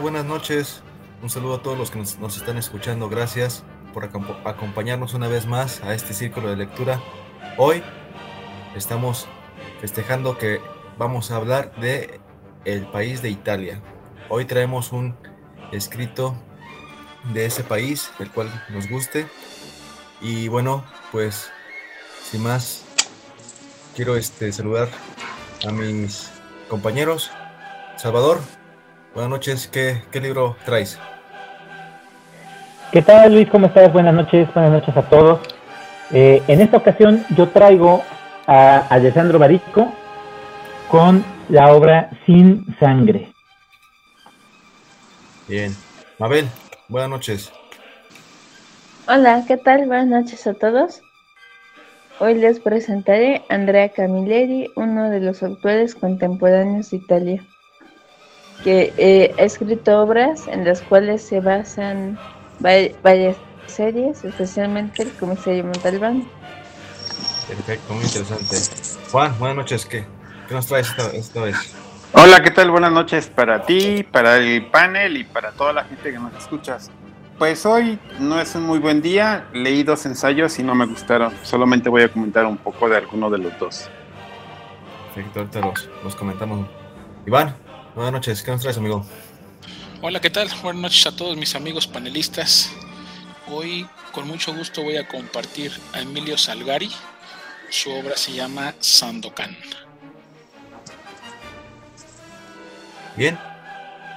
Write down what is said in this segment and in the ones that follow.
Buenas noches. Un saludo a todos los que nos, están escuchando. Gracias por acompañarnos una vez más a este círculo de lectura. Hoy estamos festejando que vamos a hablar de el país de Italia. Hoy traemos un escrito de ese país, el cual nos guste. Y bueno, pues sin más, quiero este, saludar a mis compañeros. Salvador, buenas noches. ¿Qué, libro traes? ¿Qué tal Luis? ¿Cómo estás? Buenas noches, buenas noches a todos. Eh, en esta ocasión yo traigo a Alessandro Barico con la obra Sin Sangre. Bien. Mabel, buenas noches. Hola, ¿qué tal? Buenas noches a todos. Hoy les presentaré a Andrea Camilleri, uno de los autores contemporáneos de Italia, que eh, ha escrito obras en las cuales se basan varias series, especialmente el comisario Montalbán. Perfecto, muy interesante. Juan, buenas noches, ¿qué, qué nos traes esta, vez? Hola, ¿qué tal? Buenas noches para ti, para el panel y para toda la gente que nos escuchas. Pues hoy no es un muy buen día. Leí dos ensayos y no me gustaron. Solamente voy a comentar un poco de alguno de los dos. Perfecto, ahorita los, los comentamos. Iván, buenas noches. ¿Qué nos traes, amigo? Hola, ¿qué tal? Buenas noches a todos mis amigos panelistas. Hoy, con mucho gusto, voy a compartir a Emilio Salgari. Su obra se llama Sandokan. Bien,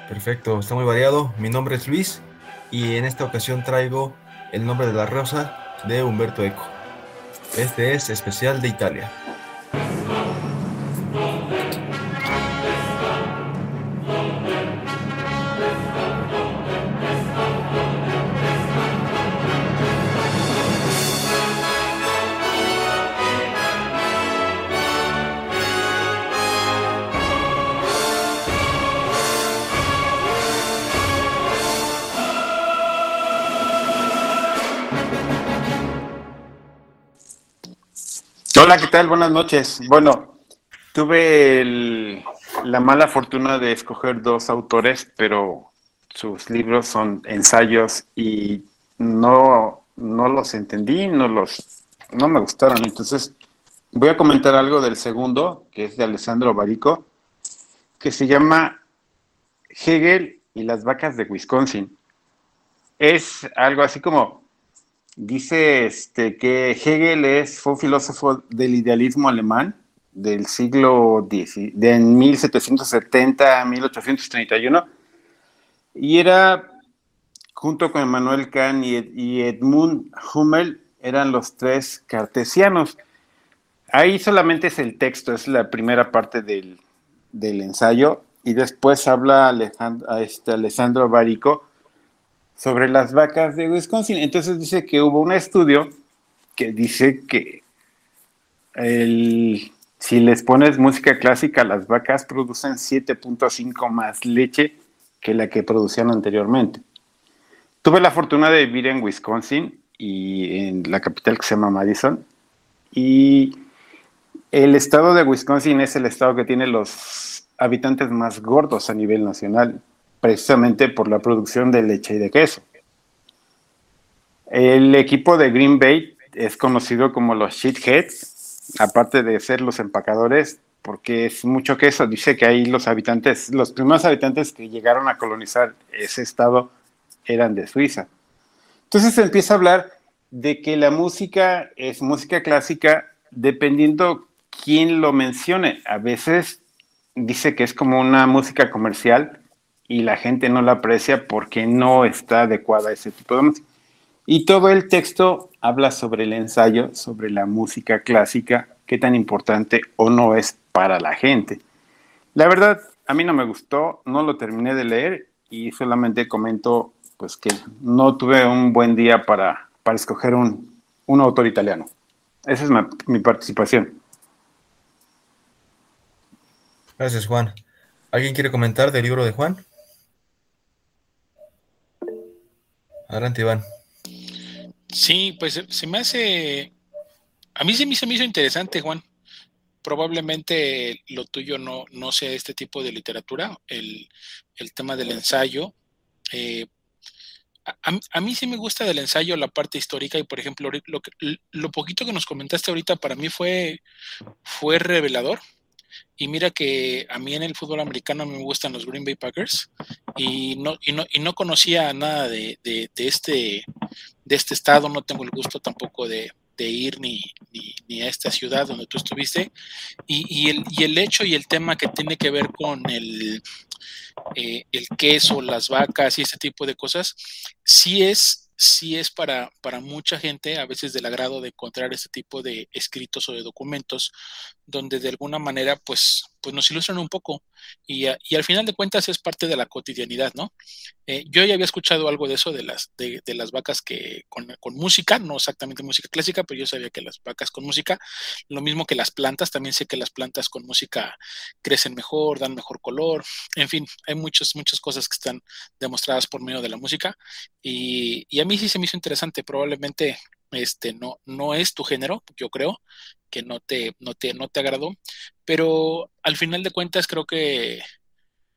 perfecto, está muy variado. Mi nombre es Luis y en esta ocasión traigo El nombre de la rosa de Humberto Eco. Este es especial de Italia. Hola, ¿qué tal? Buenas noches. Bueno, tuve la mala fortuna de escoger dos autores, pero sus libros son ensayos y no, no los entendí, no los, no me gustaron. Entonces, voy a comentar algo del segundo, que es de Alessandro Barico, que se llama Hegel y las vacas de Wisconsin. Es algo así como Dice este, que Hegel es, fue un filósofo del idealismo alemán del siglo X, de 1770 a 1831, y era, junto con Emmanuel Kant y, Edmund Hummel, eran los tres cartesianos. Ahí solamente es el texto, es la primera parte del, ensayo, y después habla Alejandro, este Alessandro Barico sobre las vacas de Wisconsin. Entonces dice que hubo un estudio que dice que si les pones música clásica, las vacas producen 7.5 más leche que la que producían anteriormente. Tuve la fortuna de vivir en Wisconsin y en la capital que se llama Madison. Y el estado de Wisconsin es el estado que tiene los habitantes más gordos a nivel nacional precisamente por la producción de leche y de queso. El equipo de Green Bay es conocido como los Sheetheads, aparte de ser los empacadores, porque es mucho queso. Dice que ahí los habitantes, los primeros habitantes que llegaron a colonizar ese estado eran de Suiza. Entonces se empieza a hablar de que la música es música clásica dependiendo quién lo mencione. A veces dice que es como una música comercial y la gente no la aprecia porque no está adecuada a ese tipo de música. Y todo el texto habla sobre el ensayo, sobre la música clásica, qué tan importante o no es para la gente. La verdad, a mí no me gustó, no lo terminé de leer y solamente comento pues que no tuve un buen día para, para escoger un, un autor italiano. Esa es mi participación. Gracias, Juan. ¿Alguien quiere comentar del libro de Juan? Adelante, Iván. Sí, pues se me hace. A mí se me, hizo interesante, Juan. probablemente lo tuyo no, no sea este tipo de literatura, el, tema del ensayo. Eh, a, mí sí me gusta del ensayo la parte histórica y, por ejemplo, lo, lo poquito que nos comentaste ahorita para mí fue, fue revelador. Y mira que a mí en el fútbol americano me gustan los Green Bay Packers y no, y no, y no conocía nada de, de, este, de este estado, no tengo el gusto tampoco de, ir ni, ni, a esta ciudad donde tú estuviste. Y, y, el, y el hecho y el tema que tiene que ver con el, eh, el queso, las vacas y ese tipo de cosas, sí es sí es para, para mucha gente a veces del agrado de encontrar este tipo de escritos o de documentos donde de alguna manera pues, pues nos ilustran un poco y, y al final de cuentas es parte de la cotidianidad, ¿no? Eh, yo ya había escuchado algo de eso de las, de, de las vacas que con, con, música, no exactamente música clásica, pero yo sabía que las vacas con música, lo mismo que las plantas, también sé que las plantas con música crecen mejor, dan mejor color, en fin, hay muchas, muchas cosas que están demostradas por medio de la música y, y a mí sí se me hizo interesante, probablemente este no, no es tu género, yo creo que no te, no te, no te agradó, pero al final de cuentas creo que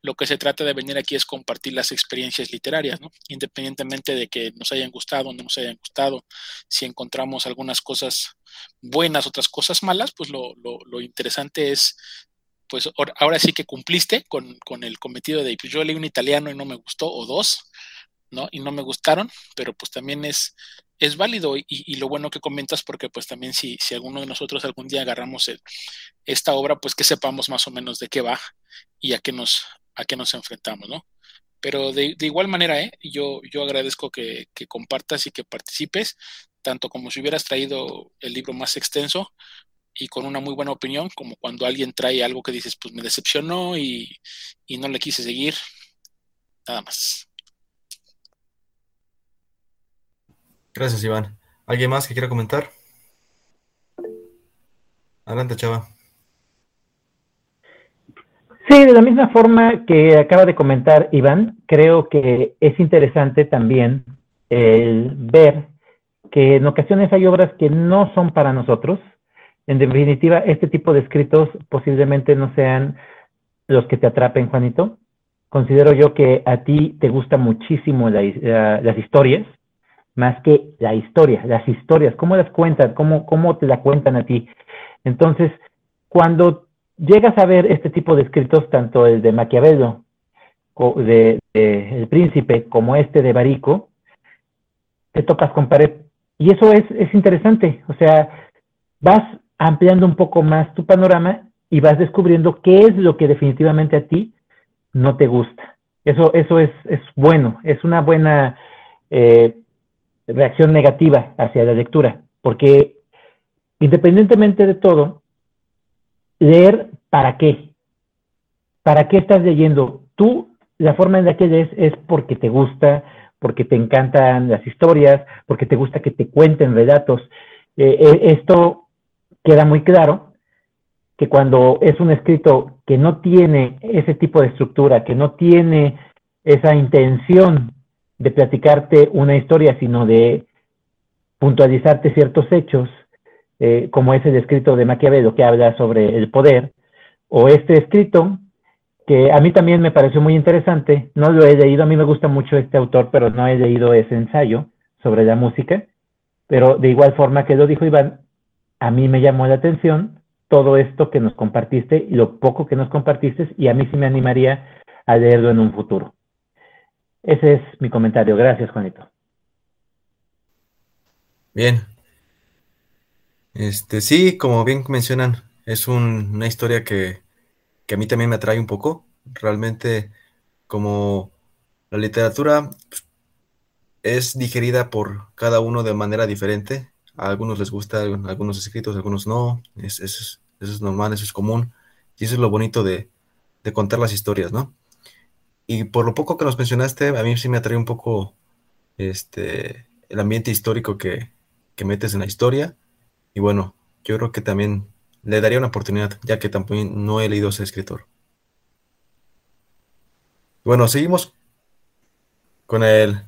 lo que se trata de venir aquí es compartir las experiencias literarias, ¿no? Independientemente de que nos hayan gustado o no nos hayan gustado, si encontramos algunas cosas buenas, otras cosas malas, pues lo, lo, lo interesante es pues ahora sí que cumpliste con, con el cometido de, pues yo leí un italiano y no me gustó, o dos, ¿no? Y no me gustaron, pero pues también es, es válido y, lo bueno que comentas porque pues también si, si alguno de nosotros algún día agarramos esta obra, pues que sepamos más o menos de qué va y a qué nos, a qué nos enfrentamos, ¿no? Pero de, igual manera, ¿eh? yo, yo agradezco que, que, compartas y que participes, tanto como si hubieras traído el libro más extenso y con una muy buena opinión, como cuando alguien trae algo que dices, pues me decepcionó y, y no le quise seguir, nada más. Gracias, Iván. ¿Alguien más que quiera comentar? Adelante, Chava. Sí, de la misma forma que acaba de comentar Iván, creo que es interesante también el ver que en ocasiones hay obras que no son para nosotros. En definitiva, este tipo de escritos posiblemente no sean los que te atrapen, Juanito. Considero yo que a ti te gustan muchísimo las historias más que la historia, las historias, cómo las cuentan, cómo, cómo te la cuentan a ti. Entonces, cuando llegas a ver este tipo de escritos, tanto el de Maquiavelo, de, El Príncipe, como este de Barico, te topas con pared. Y eso es, es interesante, o sea, vas ampliando un poco más tu panorama y vas descubriendo qué es lo que definitivamente a ti no te gusta. Eso, eso es, es bueno, es una buena eh, reacción negativa hacia la lectura, porque independientemente de todo, leer para qué. ¿Para qué estás leyendo? Tú, la forma en la que lees es porque te gusta, porque te encantan las historias, porque te gusta que te cuenten relatos. Eh, eh, esto queda muy claro que cuando es un escrito que no tiene ese tipo de estructura, que no tiene esa intención de platicarte una historia, sino de puntualizarte ciertos hechos, eh, como es el escrito de Maquiavelo que habla sobre el poder, o este escrito que a mí también me pareció muy interesante, no lo he leído, a mí me gusta mucho este autor, pero no he leído ese ensayo sobre la música, pero de igual forma que lo dijo Iván, a mí me llamó la atención todo esto que nos compartiste y lo poco que nos compartiste, y a mí sí me animaría a leerlo en un futuro. Ese es mi comentario. Gracias, Juanito. Bien. Este, sí, como bien mencionan, es una historia que, a mí también me atrae un poco. Realmente, como la literatura pues, es digerida por cada uno de manera diferente. A algunos les gusta algunos escritos, a algunos no. Es, eso es normal, eso es común. Y eso es lo bonito de, de contar las historias, ¿no? Y por lo poco que nos mencionaste, a mí sí me atrae un poco este, el ambiente histórico que, metes en la historia. Y bueno, yo creo que también le daría una oportunidad, ya que también no he leído ese escritor. Bueno, seguimos con el,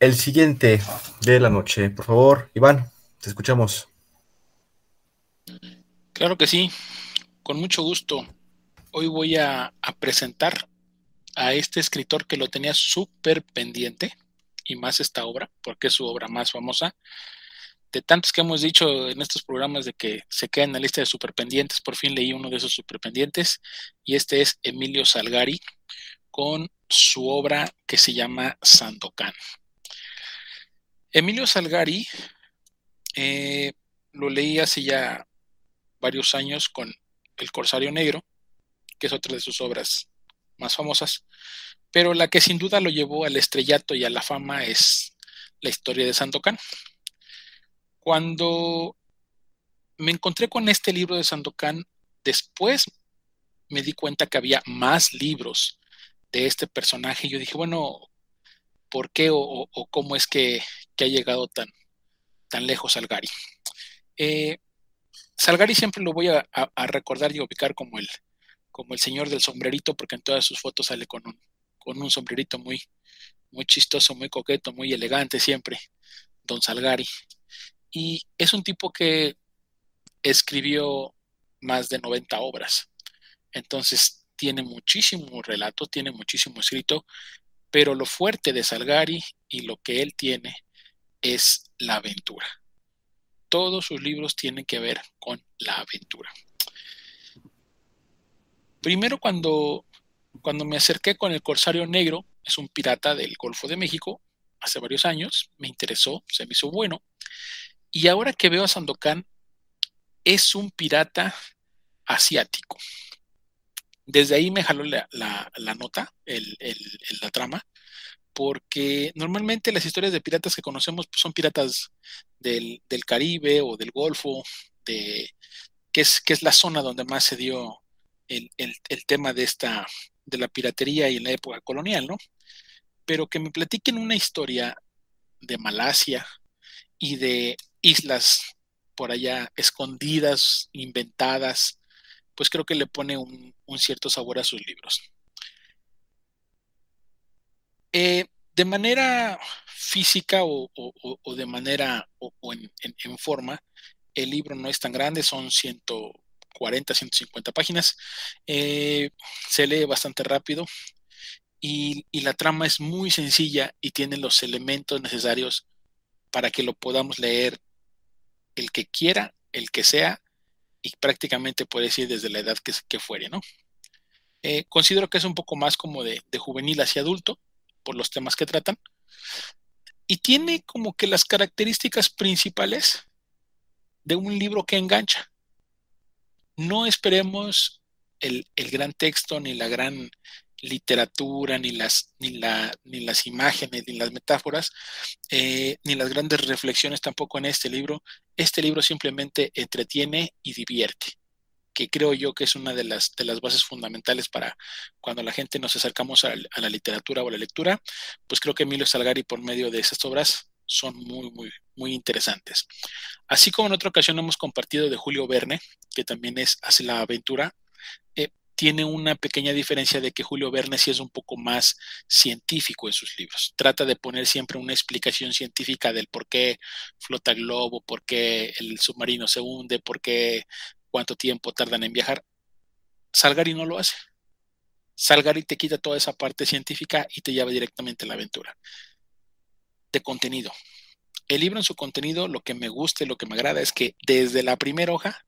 el siguiente de la noche. Por favor, Iván, te escuchamos. Claro que sí, con mucho gusto. Hoy voy a, presentar a este escritor que lo tenía súper pendiente, y más esta obra, porque es su obra más famosa. De tantos que hemos dicho en estos programas de que se queda en la lista de superpendientes, por fin leí uno de esos superpendientes, y este es Emilio Salgari, con su obra que se llama Sandokan. Emilio Salgari eh, lo leí hace ya varios años con El Corsario Negro, que es otra de sus obras más famosas, pero la que sin duda lo llevó al estrellato y a la fama es la historia de Sandokan. Cuando me encontré con este libro de Sandokan, después me di cuenta que había más libros de este personaje. Yo dije, bueno, ¿por qué o, cómo es que, ha llegado tan, tan lejos Salgari? Eh, Salgari siempre lo voy a, recordar y ubicar como el, como el señor del sombrerito, porque en todas sus fotos sale con un, con un sombrerito muy, muy chistoso, muy coqueto, muy elegante siempre, don Salgari. Y es un tipo que escribió más de 90 obras. Entonces tiene muchísimo relato, tiene muchísimo escrito, pero lo fuerte de Salgari y lo que él tiene es la aventura todos sus libros tienen que ver con la aventura. Primero cuando, cuando me acerqué con el Corsario Negro, es un pirata del Golfo de México, hace varios años, me interesó, se me hizo bueno. Y ahora que veo a Sandokan, es un pirata asiático. Desde ahí me jaló la, nota, la trama, porque normalmente las historias de piratas que conocemos pues, son piratas del, Caribe o del Golfo, de, que, es, que es la zona donde más se dio el, tema de, esta, de la piratería y en la época colonial, ¿no? Pero que me platiquen una historia de Malasia y de islas por allá escondidas, inventadas, pues creo que le pone un cierto sabor a sus libros. Eh, de manera física o, de manera o, en, forma, el libro no es tan grande, son 140, 150 páginas. Eh, se lee bastante rápido y, la trama es muy sencilla y tiene los elementos necesarios para que lo podamos leer el que quiera, el que sea, y prácticamente puede decir desde la edad que, fuere, ¿no? Eh, considero que es un poco más como de juvenil hacia adulto, por los temas que tratan. Y tiene como que las características principales de un libro que engancha. No esperemos el, gran texto, ni la gran literatura, ni las, ni la, ni las imágenes, ni las metáforas, eh, ni las grandes reflexiones tampoco en este libro. Este libro simplemente entretiene y divierte que creo yo que es una de las, de las bases fundamentales para cuando la gente nos acercamos a, la literatura o a la lectura, pues creo que Emilio Salgari por medio de esas obras son muy, muy, muy interesantes. Así como en otra ocasión hemos compartido de Julio Verne, que también es Hace la aventura, eh, tiene una pequeña diferencia de que Julio Verne sí es un poco más científico en sus libros. Trata de poner siempre una explicación científica del por qué flota el globo, por qué el submarino se hunde, por qué cuánto tiempo tardan en viajar. Salgari no lo hace. Salgari te quita toda esa parte científica y te lleva directamente a la aventura. De contenido. El libro en su contenido, lo que me gusta y lo que me agrada es que desde la primera hoja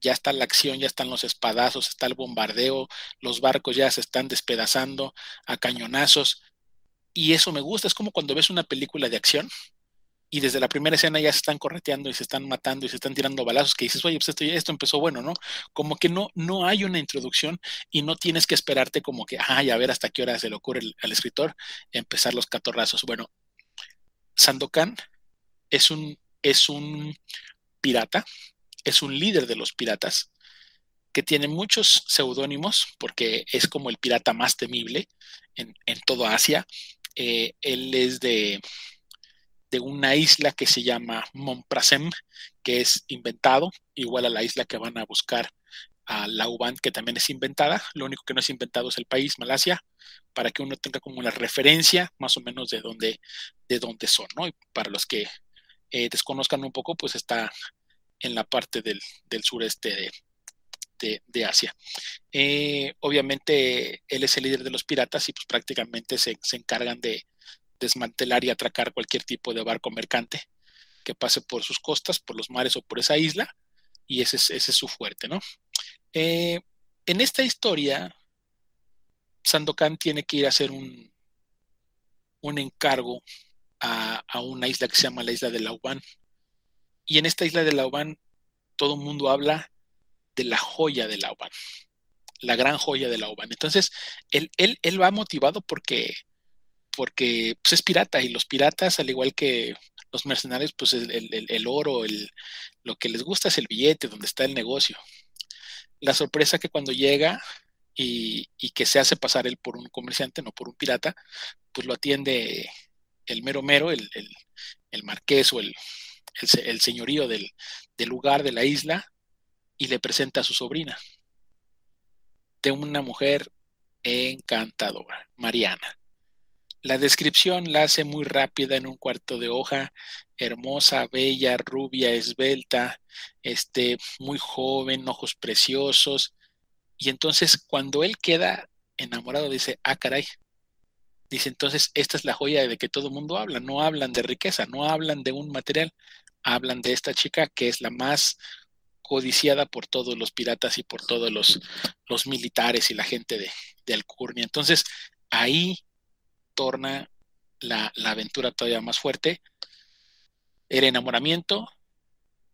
ya está la acción, ya están los espadazos, está el bombardeo, los barcos ya se están despedazando a cañonazos. Y eso me gusta, es como cuando ves una película de acción y desde la primera escena ya se están correteando y se están matando y se están tirando balazos, que dices, oye, pues esto, esto empezó bueno, ¿no? Como que no, no hay una introducción y no tienes que esperarte como que, ay, a ver hasta qué hora se le ocurre al escritor empezar los catorrazos. Bueno, Sandokan es un, es un pirata, es un líder de los piratas, que tiene muchos seudónimos, porque es como el pirata más temible en, en toda Asia. Eh, él es de, de una isla que se llama Monprasem, que es inventado, igual a la isla que van a buscar a Lauban, que también es inventada. Lo único que no es inventado es el país, Malasia, para que uno tenga como una referencia más o menos de dónde, de dónde son, ¿no? Y para los que eh, desconozcan un poco, pues está en la parte del, sureste de, Asia. Eh, obviamente él es el líder de los piratas y pues prácticamente se, encargan de desmantelar y atracar cualquier tipo de barco mercante que pase por sus costas, por los mares o por esa isla, y ese es, ese es su fuerte, ¿no? Eh, en esta historia, Sandokan tiene que ir a hacer un, un encargo a, una isla que se llama la isla de Lauban. Y en esta isla de Lauban, todo el mundo habla de la joya de Lauban, la gran joya de Lauban. Entonces, él, él, él va motivado porque, porque pues, es pirata y los piratas, al igual que los mercenarios, pues el, oro, el, lo que les gusta es el billete, donde está el negocio. La sorpresa que cuando llega y, que se hace pasar él por un comerciante, no por un pirata, pues lo atiende el mero mero, el, marqués o el, señorío del, del lugar, de la isla, y le presenta a su sobrina, de una mujer encantadora, Mariana. La descripción la hace muy rápida en un cuarto de hoja, hermosa, bella, rubia, esbelta, este, muy joven, ojos preciosos. Y entonces cuando él queda enamorado dice, ah, caray. Dice, entonces esta es la joya de que todo el mundo habla. No hablan de riqueza, no hablan de un material, hablan de esta chica que es la más codiciada por todos los piratas y por todos los, los militares y la gente de, de Alcurnia. Entonces ahí torna la, aventura todavía más fuerte. El enamoramiento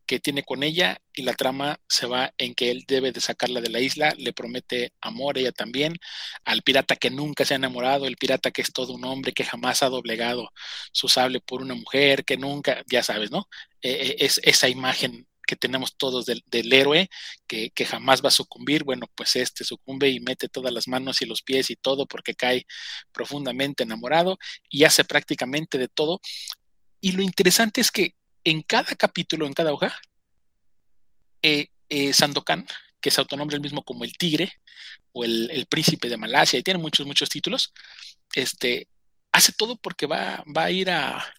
que tiene con ella y la trama se va en que él debe de sacarla de la isla, le promete amor ella también, al pirata que nunca se ha enamorado, el pirata que es todo un hombre, que jamás ha doblegado su sable por una mujer, que nunca, ya sabes, ¿no? Eh, eh, es esa imagen que tenemos todos del, héroe que, jamás va a sucumbir, bueno, pues este sucumbe y mete todas las manos y los pies y todo porque cae profundamente enamorado y hace prácticamente de todo. Y lo interesante es que en cada capítulo, en cada hoja, eh, eh, Sandokan, que se autonombra el mismo como el tigre o el, príncipe de Malasia, y tiene muchos, muchos títulos, este, hace todo porque va, va a ir a,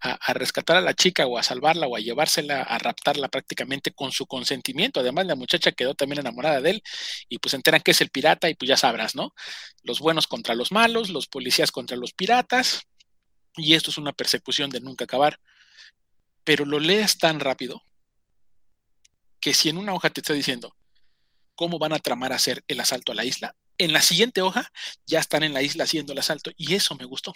a, rescatar a la chica o a salvarla o a llevársela, a raptarla prácticamente con su consentimiento. Además, la muchacha quedó también enamorada de él y pues enteran que es el pirata y pues ya sabrás, ¿no? Los buenos contra los malos, los policías contra los piratas y esto es una persecución de nunca acabar. Pero lo lees tan rápido que si en una hoja te está diciendo cómo van a tramar hacer el asalto a la isla, en la siguiente hoja ya están en la isla haciendo el asalto y eso me gustó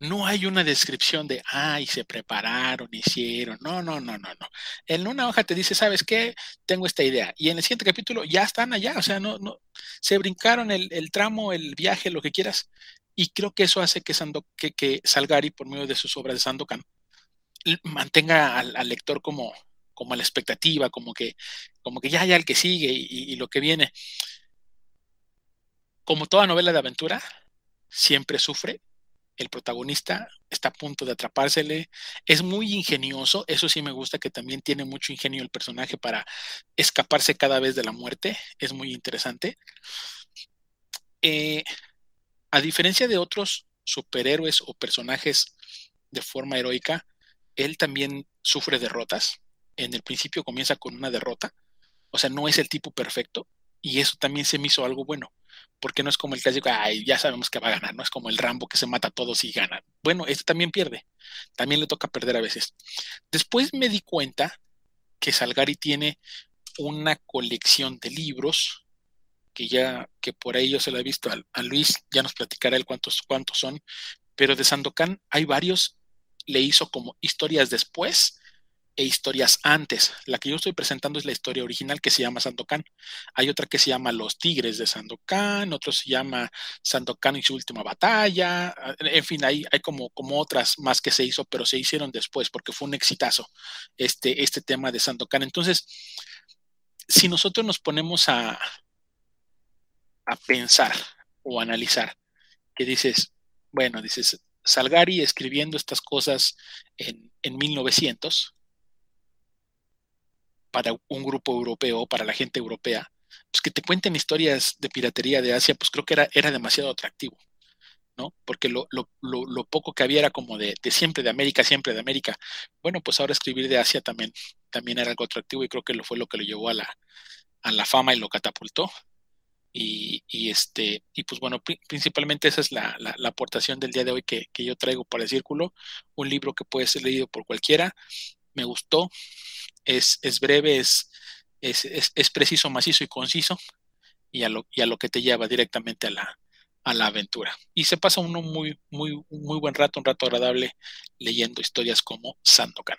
no hay una descripción de, ay, se prepararon, hicieron. No, no, no, no, no. En una hoja te dice, ¿sabes qué? Tengo esta idea. Y en el siguiente capítulo ya están allá. O sea, no, no, se brincaron el, tramo, el viaje, lo que quieras. Y creo que eso hace que, que, que Salgari, por medio de sus obras de Sandokan, mantenga al, lector como, como la expectativa, como que, como que ya hay el que sigue y lo que viene. Como toda novela de aventura, siempre sufre el protagonista está a punto de atrapársele. Es muy ingenioso, eso sí me gusta que también tiene mucho ingenio el personaje para escaparse cada vez de la muerte, es muy interesante. Eh, a diferencia de otros superhéroes o personajes de forma heroica, él también sufre derrotas. En el principio comienza con una derrota, o sea, no es el tipo perfecto, y eso también se me hizo algo bueno porque no es como el clásico, ay, ya sabemos que va a ganar, no es como el Rambo que se mata a todos y gana. Bueno, este también pierde, también le toca perder a veces. Después me di cuenta que Salgari tiene una colección de libros que ya, que por ahí yo se lo he visto a, Luis, ya nos platicará él cuántos, cuántos son, pero de Sandokan hay varios, le hizo como historias después e historias antes. La que yo estoy presentando es la historia original que se llama Sandokan. Hay otra que se llama Los Tigres de Sandokan, otro se llama Sandokan y su última batalla. En fin, hay, como otras más que se hizo, pero se hicieron después porque fue un exitazo este, este tema de Sandokan. Entonces, si nosotros nos ponemos a, a pensar o analizar, que dices, bueno, dices, Salgari escribiendo estas cosas en, en 1900, para un grupo europeo, para la gente europea, pues que te cuenten historias de piratería de Asia, pues creo que era, era demasiado atractivo, ¿no? Porque lo, lo, lo, poco que había era como de, de, siempre de América, siempre de América. Bueno, pues ahora escribir de Asia también también era algo atractivo y creo que lo fue lo que lo llevó a la, a la fama y lo catapultó. Y, y, este, y pues bueno, principalmente esa es la, la, aportación del día de hoy que, que, yo traigo para el círculo. Un libro que puede ser leído por cualquiera. Me gustó. Es, es breve, es, es, es, preciso, macizo y conciso. Y a, lo, y a lo que te lleva directamente a la, a la aventura. Y se pasa uno muy, muy, muy buen rato, un rato agradable leyendo historias como Sandokan.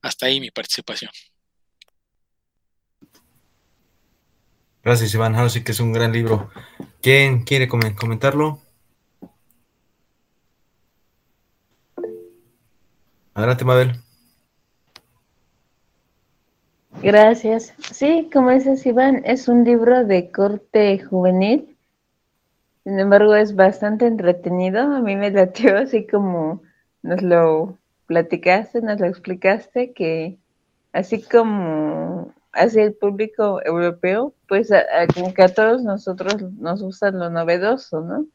Hasta ahí mi participación. Gracias, Iván. Ahora sí que es un gran libro. ¿Quién quiere comentarlo? Adelante, Mabel. Gracias. Sí, como dices, Iván, es un libro de corte juvenil. Sin embargo, es bastante entretenido. A mí me latió así como nos lo platicaste, nos lo explicaste, que así como hacia el público europeo, pues a, que a todos nosotros nos gusta lo novedoso, ¿no?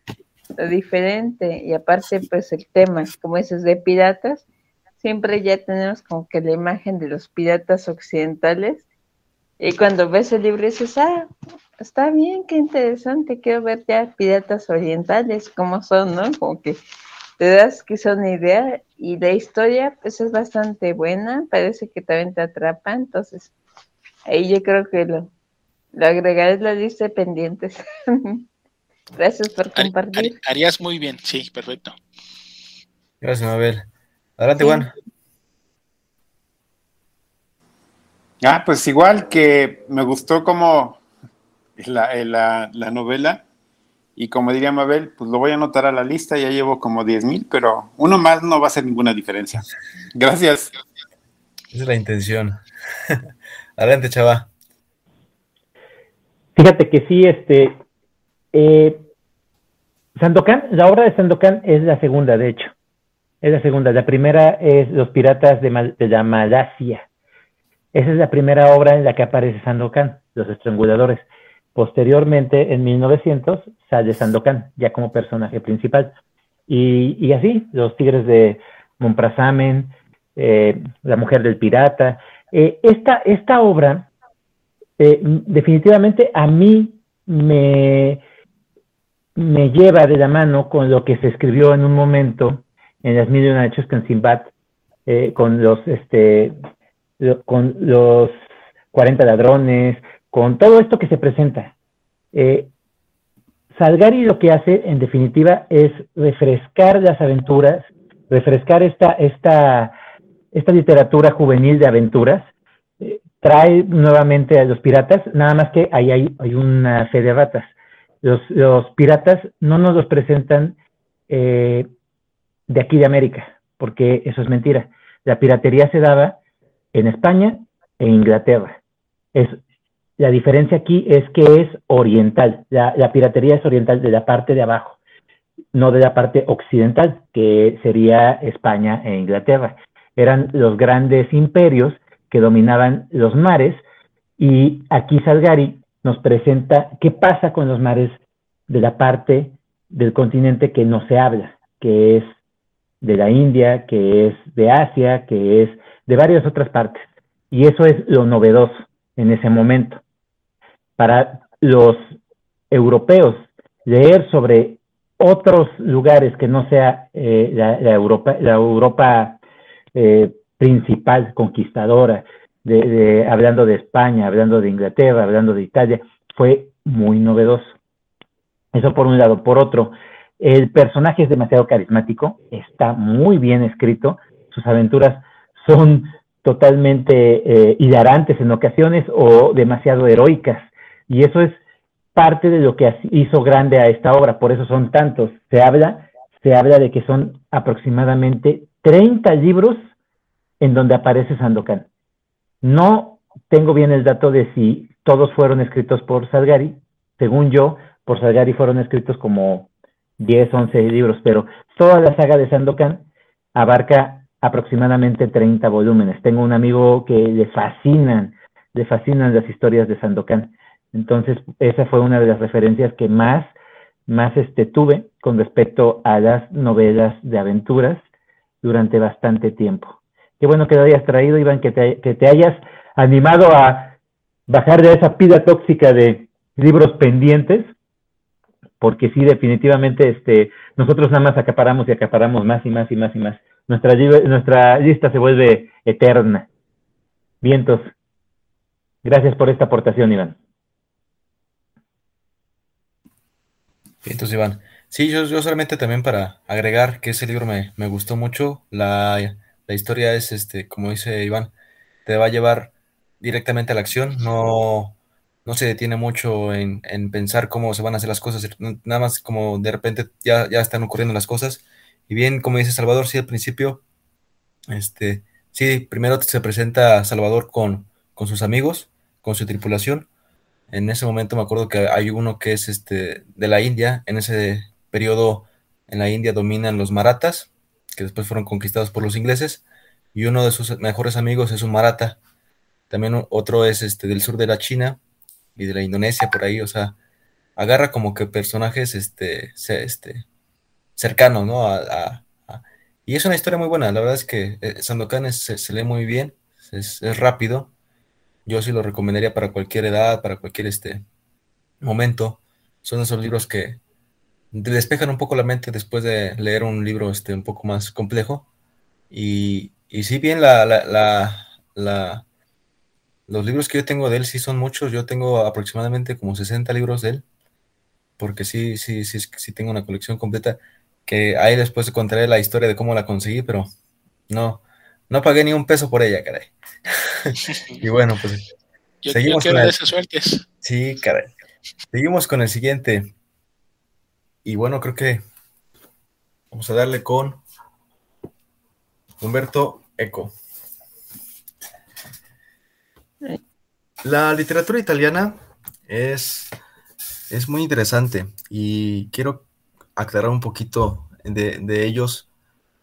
Lo diferente y aparte pues el tema, como dices, de piratas, siempre ya tenemos como que la imagen de los piratas occidentales y cuando ves el libro dices, ah, está bien, qué interesante, quiero ver ya piratas orientales, cómo son, ¿no? Como que te das quizá una idea y la historia pues es bastante buena, parece que también te atrapa, entonces Ahí yo creo que lo, lo agregaré en la lista de pendientes. Gracias por compartir. Harías muy bien, sí, perfecto. Gracias, Mabel. Adelante, Juan. Ah, pues igual que me gustó como la, eh, la, la, novela y como diría Mabel, pues lo voy a anotar a la lista, ya llevo como 10 mil, pero uno más no va a hacer ninguna diferencia. Gracias. Esa es la intención. Adelante, chava. Fíjate que sí, este. Eh, Sandokan, la obra de Sandokan es la segunda, de hecho. Es la segunda. La primera es Los Piratas de, la Malasia. Esa es la primera obra en la que aparece Sandokan, Los Estranguladores. Posteriormente, en 1900, sale Sandokan, ya como personaje principal. Y, así, Los Tigres de Monprasamen, eh, La Mujer del Pirata. Eh, esta, esta obra, eh, definitivamente a mí me, me lleva de la mano con lo que se escribió en un momento en las mil y una hechos con Simbat, eh, con los este con los 40 ladrones, con todo esto que se presenta. Salgari lo que hace, en definitiva, es refrescar las aventuras, refrescar esta, esta esta literatura juvenil de aventuras eh, trae nuevamente a los piratas, nada más que ahí hay, hay una fe de ratas. Los, piratas no nos los presentan eh, de aquí de América, porque eso es mentira. La piratería se daba en España e Inglaterra. Es, la diferencia aquí es que es oriental. La, la piratería es oriental de la parte de abajo, no de la parte occidental, que sería España e Inglaterra eran los grandes imperios que dominaban los mares y aquí Salgari nos presenta qué pasa con los mares de la parte del continente que no se habla, que es de la India, que es de Asia, que es de varias otras partes. Y eso es lo novedoso en ese momento. Para los europeos, leer sobre otros lugares que no sea eh, la, Europa, la Europa eh, principal, conquistadora, de, hablando de España, hablando de Inglaterra, hablando de Italia, fue muy novedoso. Eso por un lado. Por otro, el personaje es demasiado carismático, está muy bien escrito, sus aventuras son totalmente eh, hilarantes en ocasiones o demasiado heroicas. Y eso es parte de lo que hizo grande a esta obra, por eso son tantos. Se habla, se habla de que son aproximadamente 30 libros en donde aparece Sandokan. No tengo bien el dato de si todos fueron escritos por Salgari. Según yo, por Salgari fueron escritos como 10, 11 libros, pero toda la saga de Sandokan abarca aproximadamente 30 volúmenes. Tengo un amigo que le fascinan, le fascinan las historias de Sandokan. Entonces, esa fue una de las referencias que más, más este, tuve con respecto a las novelas de aventuras durante bastante tiempo. Qué bueno que lo hayas traído, Iván, que te, que te hayas animado a bajar de esa pida tóxica de libros pendientes, porque sí, definitivamente, este, nosotros nada más acaparamos y acaparamos más y más y más y más. Nuestra, nuestra lista se vuelve eterna. Vientos. Gracias por esta aportación, Iván. Vientos, Iván. Sí, yo, yo solamente también para agregar que ese libro me, me gustó mucho. La, la historia es, este, como dice Iván, te va a llevar directamente a la acción, no, no se detiene mucho en, pensar cómo se van a hacer las cosas, nada más como de repente ya, ya están ocurriendo las cosas. Y bien, como dice Salvador, sí, al principio, este, sí, primero se presenta Salvador con, con sus amigos, con su tripulación. En ese momento me acuerdo que hay uno que es este, de la India, en ese periodo en la India dominan los maratas, que después fueron conquistados por los ingleses, y uno de sus mejores amigos es un marata. También otro es este del sur de la China y de la Indonesia, por ahí, o sea, agarra como que personajes este, este, cercanos, ¿no? y es una historia muy buena, la verdad es que eh, Sandokan se, lee muy bien, es, rápido, yo sí lo recomendaría para cualquier edad, para cualquier este, momento. Son esos libros que despejan un poco la mente después de leer un libro este, un poco más complejo. Y, y sí, bien, la, la, los libros que yo tengo de él sí son muchos. Yo tengo aproximadamente como 60 libros de él. Porque sí, sí, sí, sí tengo una colección completa. Que ahí después contaré la historia de cómo la conseguí, pero no, no pagué ni un peso por ella, caray. y bueno, pues seguimos con el... Sí, caray. Seguimos con el siguiente. Y bueno, creo que vamos a darle con Humberto Eco. La literatura italiana es, es muy interesante y quiero aclarar un poquito de, ellos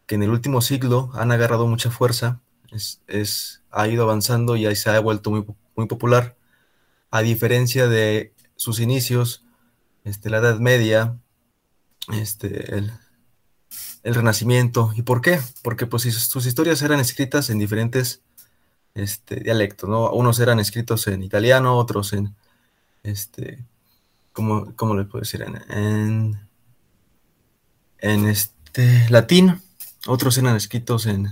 que en el último siglo han agarrado mucha fuerza, es, ha ido avanzando y ahí se ha vuelto muy, muy popular, a diferencia de sus inicios, este, la Edad Media, este, el, el Renacimiento. ¿Y por qué? Porque pues sus historias eran escritas en diferentes este, dialectos, ¿no? Unos eran escritos en italiano, otros en, este, ¿cómo, cómo puedo decir? En, en, este, latín, otros eran escritos en,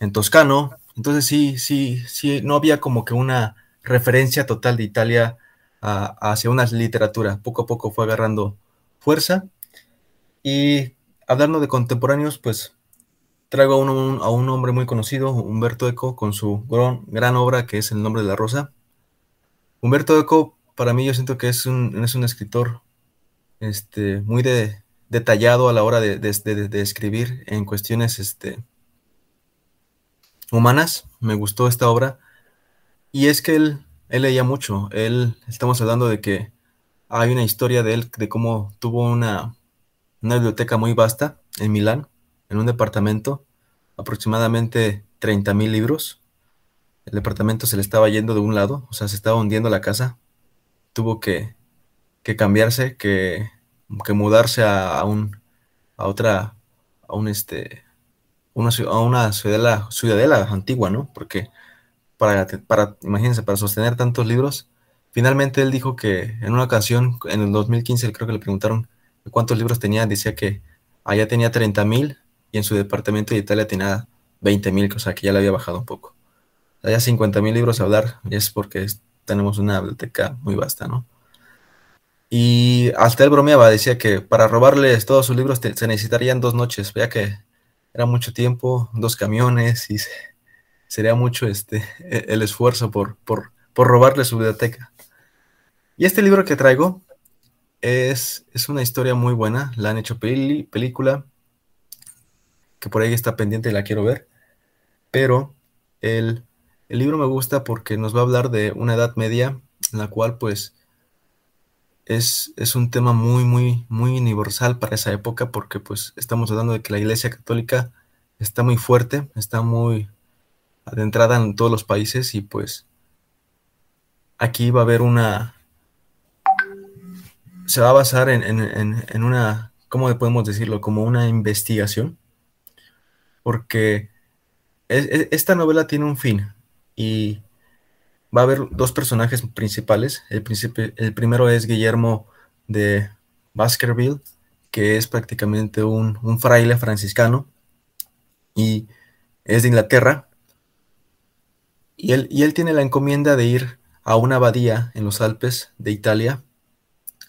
en toscano. Entonces sí, sí, sí, no había como que una referencia total de Italia hacia una literatura. Poco a poco fue agarrando fuerza. Y hablando de contemporáneos, pues traigo a un, a un hombre muy conocido, Humberto Eco, con su gran, obra que es El nombre de la rosa. Humberto Eco, para mí yo siento que es un, es un escritor este, muy de, detallado a la hora de, de, escribir en cuestiones este, humanas. Me gustó esta obra. Y es que él, él leía mucho. Él, estamos hablando de que hay una historia de él, de cómo tuvo una, una biblioteca muy vasta en Milán, en un departamento, aproximadamente 30 mil libros. El departamento se le estaba yendo de un lado, o sea, se estaba hundiendo la casa. Tuvo que, que cambiarse, que, que mudarse a, un, a otra, a un este, una, a una ciudadela, ciudadela antigua, ¿no? Porque para, para, imagínense, para sostener tantos libros, finalmente él dijo que en una ocasión, en el 2015, creo que le preguntaron cuántos libros tenía, decía que allá tenía 30 mil y en su departamento de Italia tenía 20 mil, o sea que ya le había bajado un poco. Allá 50 mil libros a hablar, y es porque tenemos una biblioteca muy vasta, ¿no? Y hasta él bromeaba, decía que para robarles todos sus libros se necesitarían dos noches, vea que era mucho tiempo, dos camiones y sería mucho este, e-, el esfuerzo por, por, por robarle su biblioteca. Y este libro que traigo es, es una historia muy buena, la han hecho película, que por ahí está pendiente y la quiero ver, pero el, el libro me gusta porque nos va a hablar de una edad media en la cual pues es, es, un tema muy, muy, muy universal para esa época porque pues estamos hablando de que la Iglesia Católica está muy fuerte, está muy adentrada en todos los países y pues aquí va a haber una, se va a basar en, una, ¿cómo podemos decirlo? Como una investigación, porque esta novela tiene un fin y va a haber dos personajes principales. El, primero es Guillermo de Baskerville, que es prácticamente un, un fraile franciscano y es de Inglaterra. Y él, y él tiene la encomienda de ir a una abadía en los Alpes de Italia,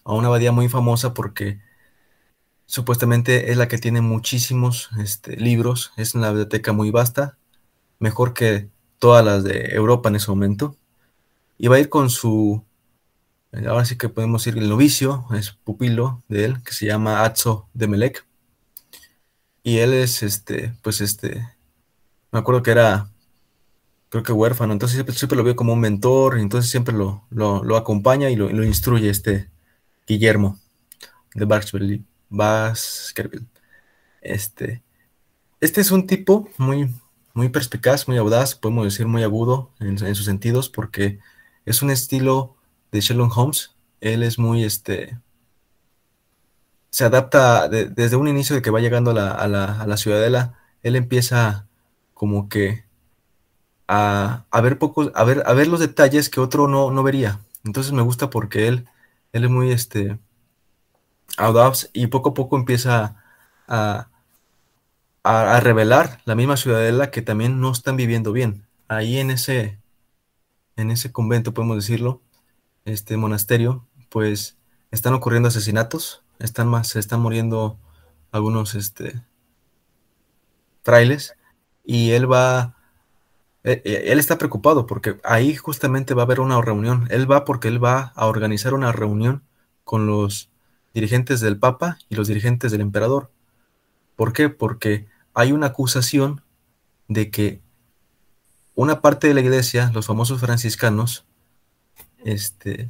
a una abadía muy famosa porque supuestamente es la que tiene muchísimos este, libros, es una biblioteca muy vasta, mejor que todas las de Europa en ese momento. Y va a ir con su, ahora sí que podemos decir el novicio, es pupilo de él, que se llama Atzo de Melec. Y él es, este, pues este, me acuerdo que era, creo que huérfano, entonces siempre, lo veo como un mentor, entonces siempre lo, lo, acompaña y lo, lo, instruye este Guillermo de Baskerville. Este, este es un tipo muy, muy perspicaz, muy audaz, podemos decir muy agudo en, sus sentidos, porque es un estilo de Sherlock Holmes. Él es muy, este, se adapta desde un inicio de que va llegando a la, a la, a la ciudadela, él empieza como que a, ver pocos, a ver, a ver los detalles que otro no, no vería. Entonces me gusta porque él, él es muy este audaz y poco a poco empieza a, a, revelar la misma ciudadela que también no están viviendo bien. Ahí en ese, en ese convento, podemos decirlo, este monasterio, pues están ocurriendo asesinatos, están más, se están muriendo algunos este, frailes y él va, eh, eh, él está preocupado porque ahí justamente va a haber una reunión. Él va porque él va a organizar una reunión con los dirigentes del Papa y los dirigentes del emperador. ¿Por qué? Porque hay una acusación de que una parte de la iglesia, los famosos franciscanos, este,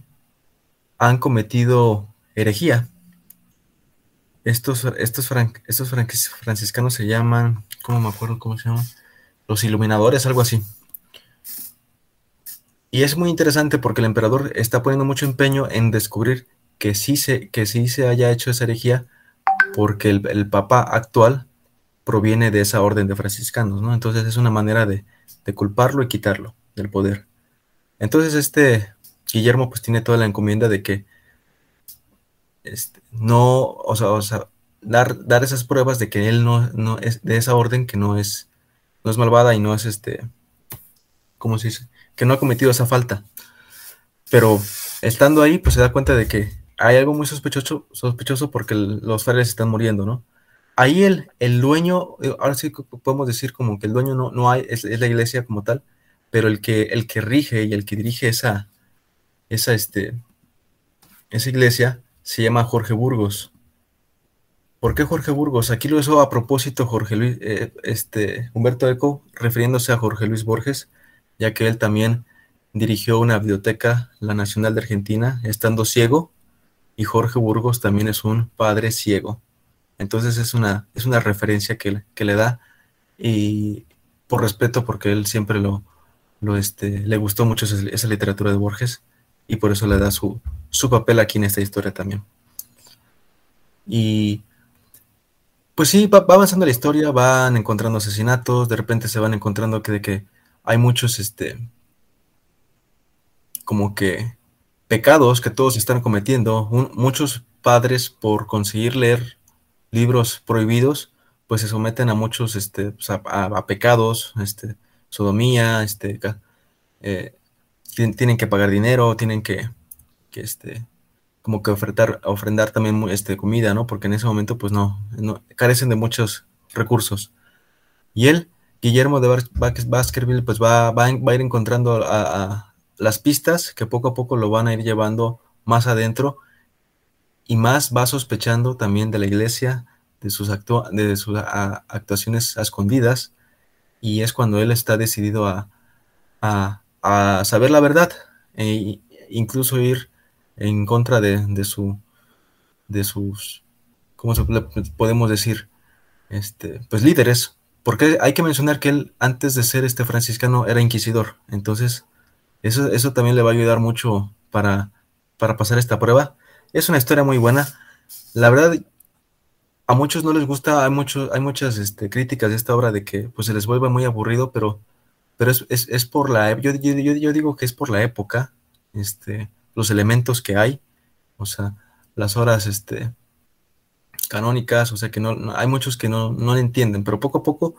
han cometido herejía. Estos, estos, estos franciscanos se llaman ¿cómo me acuerdo cómo se llama? Los iluminadores, algo así. Y es muy interesante porque el emperador está poniendo mucho empeño en descubrir que sí se, que sí se haya hecho esa herejía porque el, papa actual proviene de esa orden de franciscanos, ¿no? Entonces es una manera de, culparlo y quitarlo del poder. Entonces este Guillermo pues tiene toda la encomienda de que este, no, o sea, o sea, dar, dar esas pruebas de que él no, no es de esa orden, que no es, no es malvada y no es este, ¿cómo se dice? Que no ha cometido esa falta. Pero estando ahí, pues se da cuenta de que hay algo muy sospechoso, sospechoso porque los frailes están muriendo, ¿no? Ahí el, el dueño, eh, ahora sí podemos decir como que el dueño no, no hay, es, la iglesia como tal, pero el que, el que rige y el que dirige esa, esa, este, esa iglesia se llama Jorge Burgos. ¿Por qué Jorge Burgos? Aquí lo hizo a propósito Jorge Luis, eh, este, Humberto Eco, refiriéndose a Jorge Luis Borges, ya que él también dirigió una biblioteca, la Nacional de Argentina, estando ciego, y Jorge Burgos también es un padre ciego. Entonces es una, es una referencia que, le da, y por respeto, porque él siempre lo, lo este, le gustó mucho esa, literatura de Borges, y por eso le da su, su papel aquí en esta historia también. Y pues sí, va, avanzando la historia, van encontrando asesinatos, de repente se van encontrando que, de que hay muchos, este, como que pecados que todos están cometiendo. muchos padres por conseguir leer libros prohibidos, pues se someten a muchos, este, pues, a, pecados, este, sodomía, este, eh, tienen que pagar dinero, tienen que, que este, como que ofertar, ofrendar también este, comida, ¿no? Porque en ese momento, pues no, carecen de muchos recursos. Y él, Guillermo de Baskerville, pues va, va, a ir encontrando a, las pistas que poco a poco lo van a ir llevando más adentro y más va sospechando también de la iglesia, de sus, de sus actuaciones escondidas, y es cuando él está decidido a, a saber la verdad e incluso ir en contra de, su, de sus, ¿cómo se podemos decir? Este, pues líderes, porque hay que mencionar que él antes de ser este franciscano era inquisidor, entonces eso, eso también le va a ayudar mucho para, para pasar esta prueba. Es una historia muy buena. La verdad, a muchos no les gusta, hay, muchos, hay muchas este, críticas de esta obra de que pues se les vuelve muy aburrido, pero, pero es, es, es por la, yo, yo, yo, digo que es por la época, este, los elementos que hay, o sea, las horas este, canónicas, o sea que no, hay muchos que no, no le entienden, pero poco a poco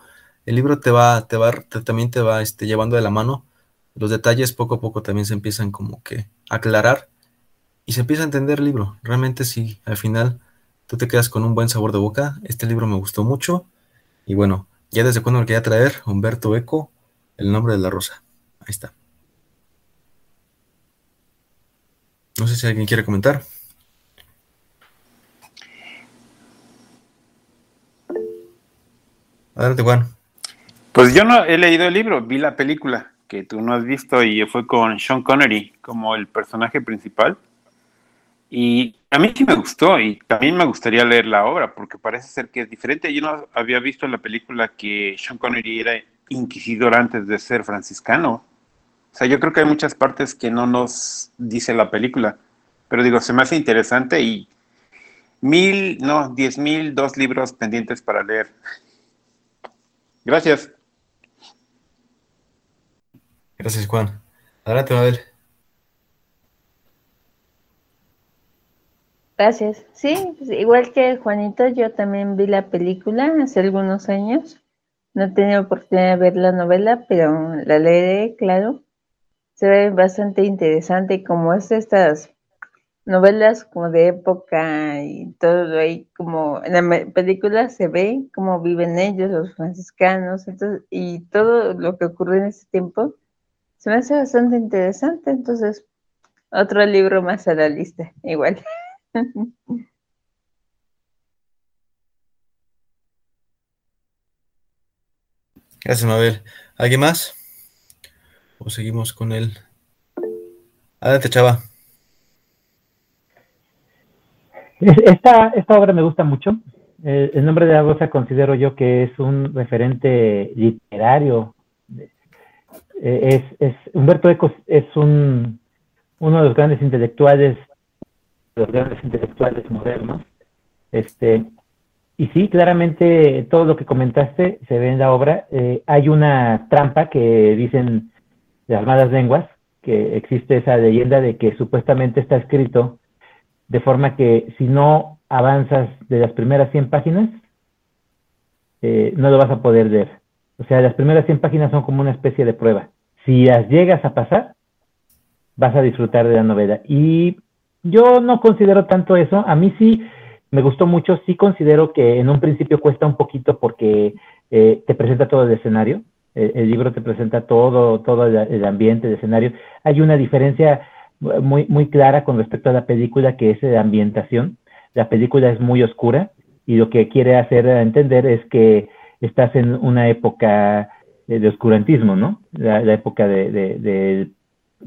el libro te va, te va, también te va este, llevando de la mano, los detalles poco a poco también se empiezan como que a aclarar y se empieza a entender el libro, realmente sí, al final tú te quedas con un buen sabor de boca. Este libro me gustó mucho. Y bueno, ya desde cuando lo quería traer, Humberto Eco, El nombre de la rosa. Ahí está. No sé si alguien quiere comentar. Adelante, Juan. Pues yo no he leído el libro, vi la película que tú no has visto y fue con Sean Connery como el personaje principal. Y a mí sí me gustó y también me gustaría leer la obra porque parece ser que es diferente. Yo no había visto en la película que Sean Connery era inquisidor antes de ser franciscano. O sea, yo creo que hay muchas partes que no nos dice la película. Pero digo, se me hace interesante y mil, no, diez mil, dos libros pendientes para leer. Gracias. Gracias, Juan. Adelante, Mabel. Gracias. Sí, pues, igual que Juanito, yo también vi la película hace algunos años. No he tenido oportunidad de ver la novela, pero la leeré, claro. Se ve bastante interesante como es estas novelas como de época y todo ahí como en la película se ve cómo viven ellos, los franciscanos, entonces, y todo lo que ocurre en ese tiempo se me hace bastante interesante, entonces otro libro más a la lista, igual. Gracias, Mabel. ¿Alguien más? ¿O seguimos con él? Adelante, chava. Esta, esta obra me gusta mucho. El, nombre de la rosa considero yo que es un referente literario. Es, es Humberto Eco es un, uno de los grandes intelectuales los grandes intelectuales modernos. Este, y sí, claramente todo lo que comentaste se ve en la obra. Eh, hay una trampa que dicen las malas lenguas, que existe esa leyenda de que supuestamente está escrito de forma que si no avanzas de las primeras 100 páginas, eh, no lo vas a poder leer. O sea, las primeras 100 páginas son como una especie de prueba. Si las llegas a pasar, vas a disfrutar de la novela. Y yo no considero tanto eso. A mí sí me gustó mucho. Sí considero que en un principio cuesta un poquito porque eh, te presenta todo el escenario. El, libro te presenta todo, todo el, ambiente, el escenario. Hay una diferencia muy, muy clara con respecto a la película que es la ambientación. La película es muy oscura y lo que quiere hacer entender es que estás en una época de oscurantismo, ¿no? La, época de, de,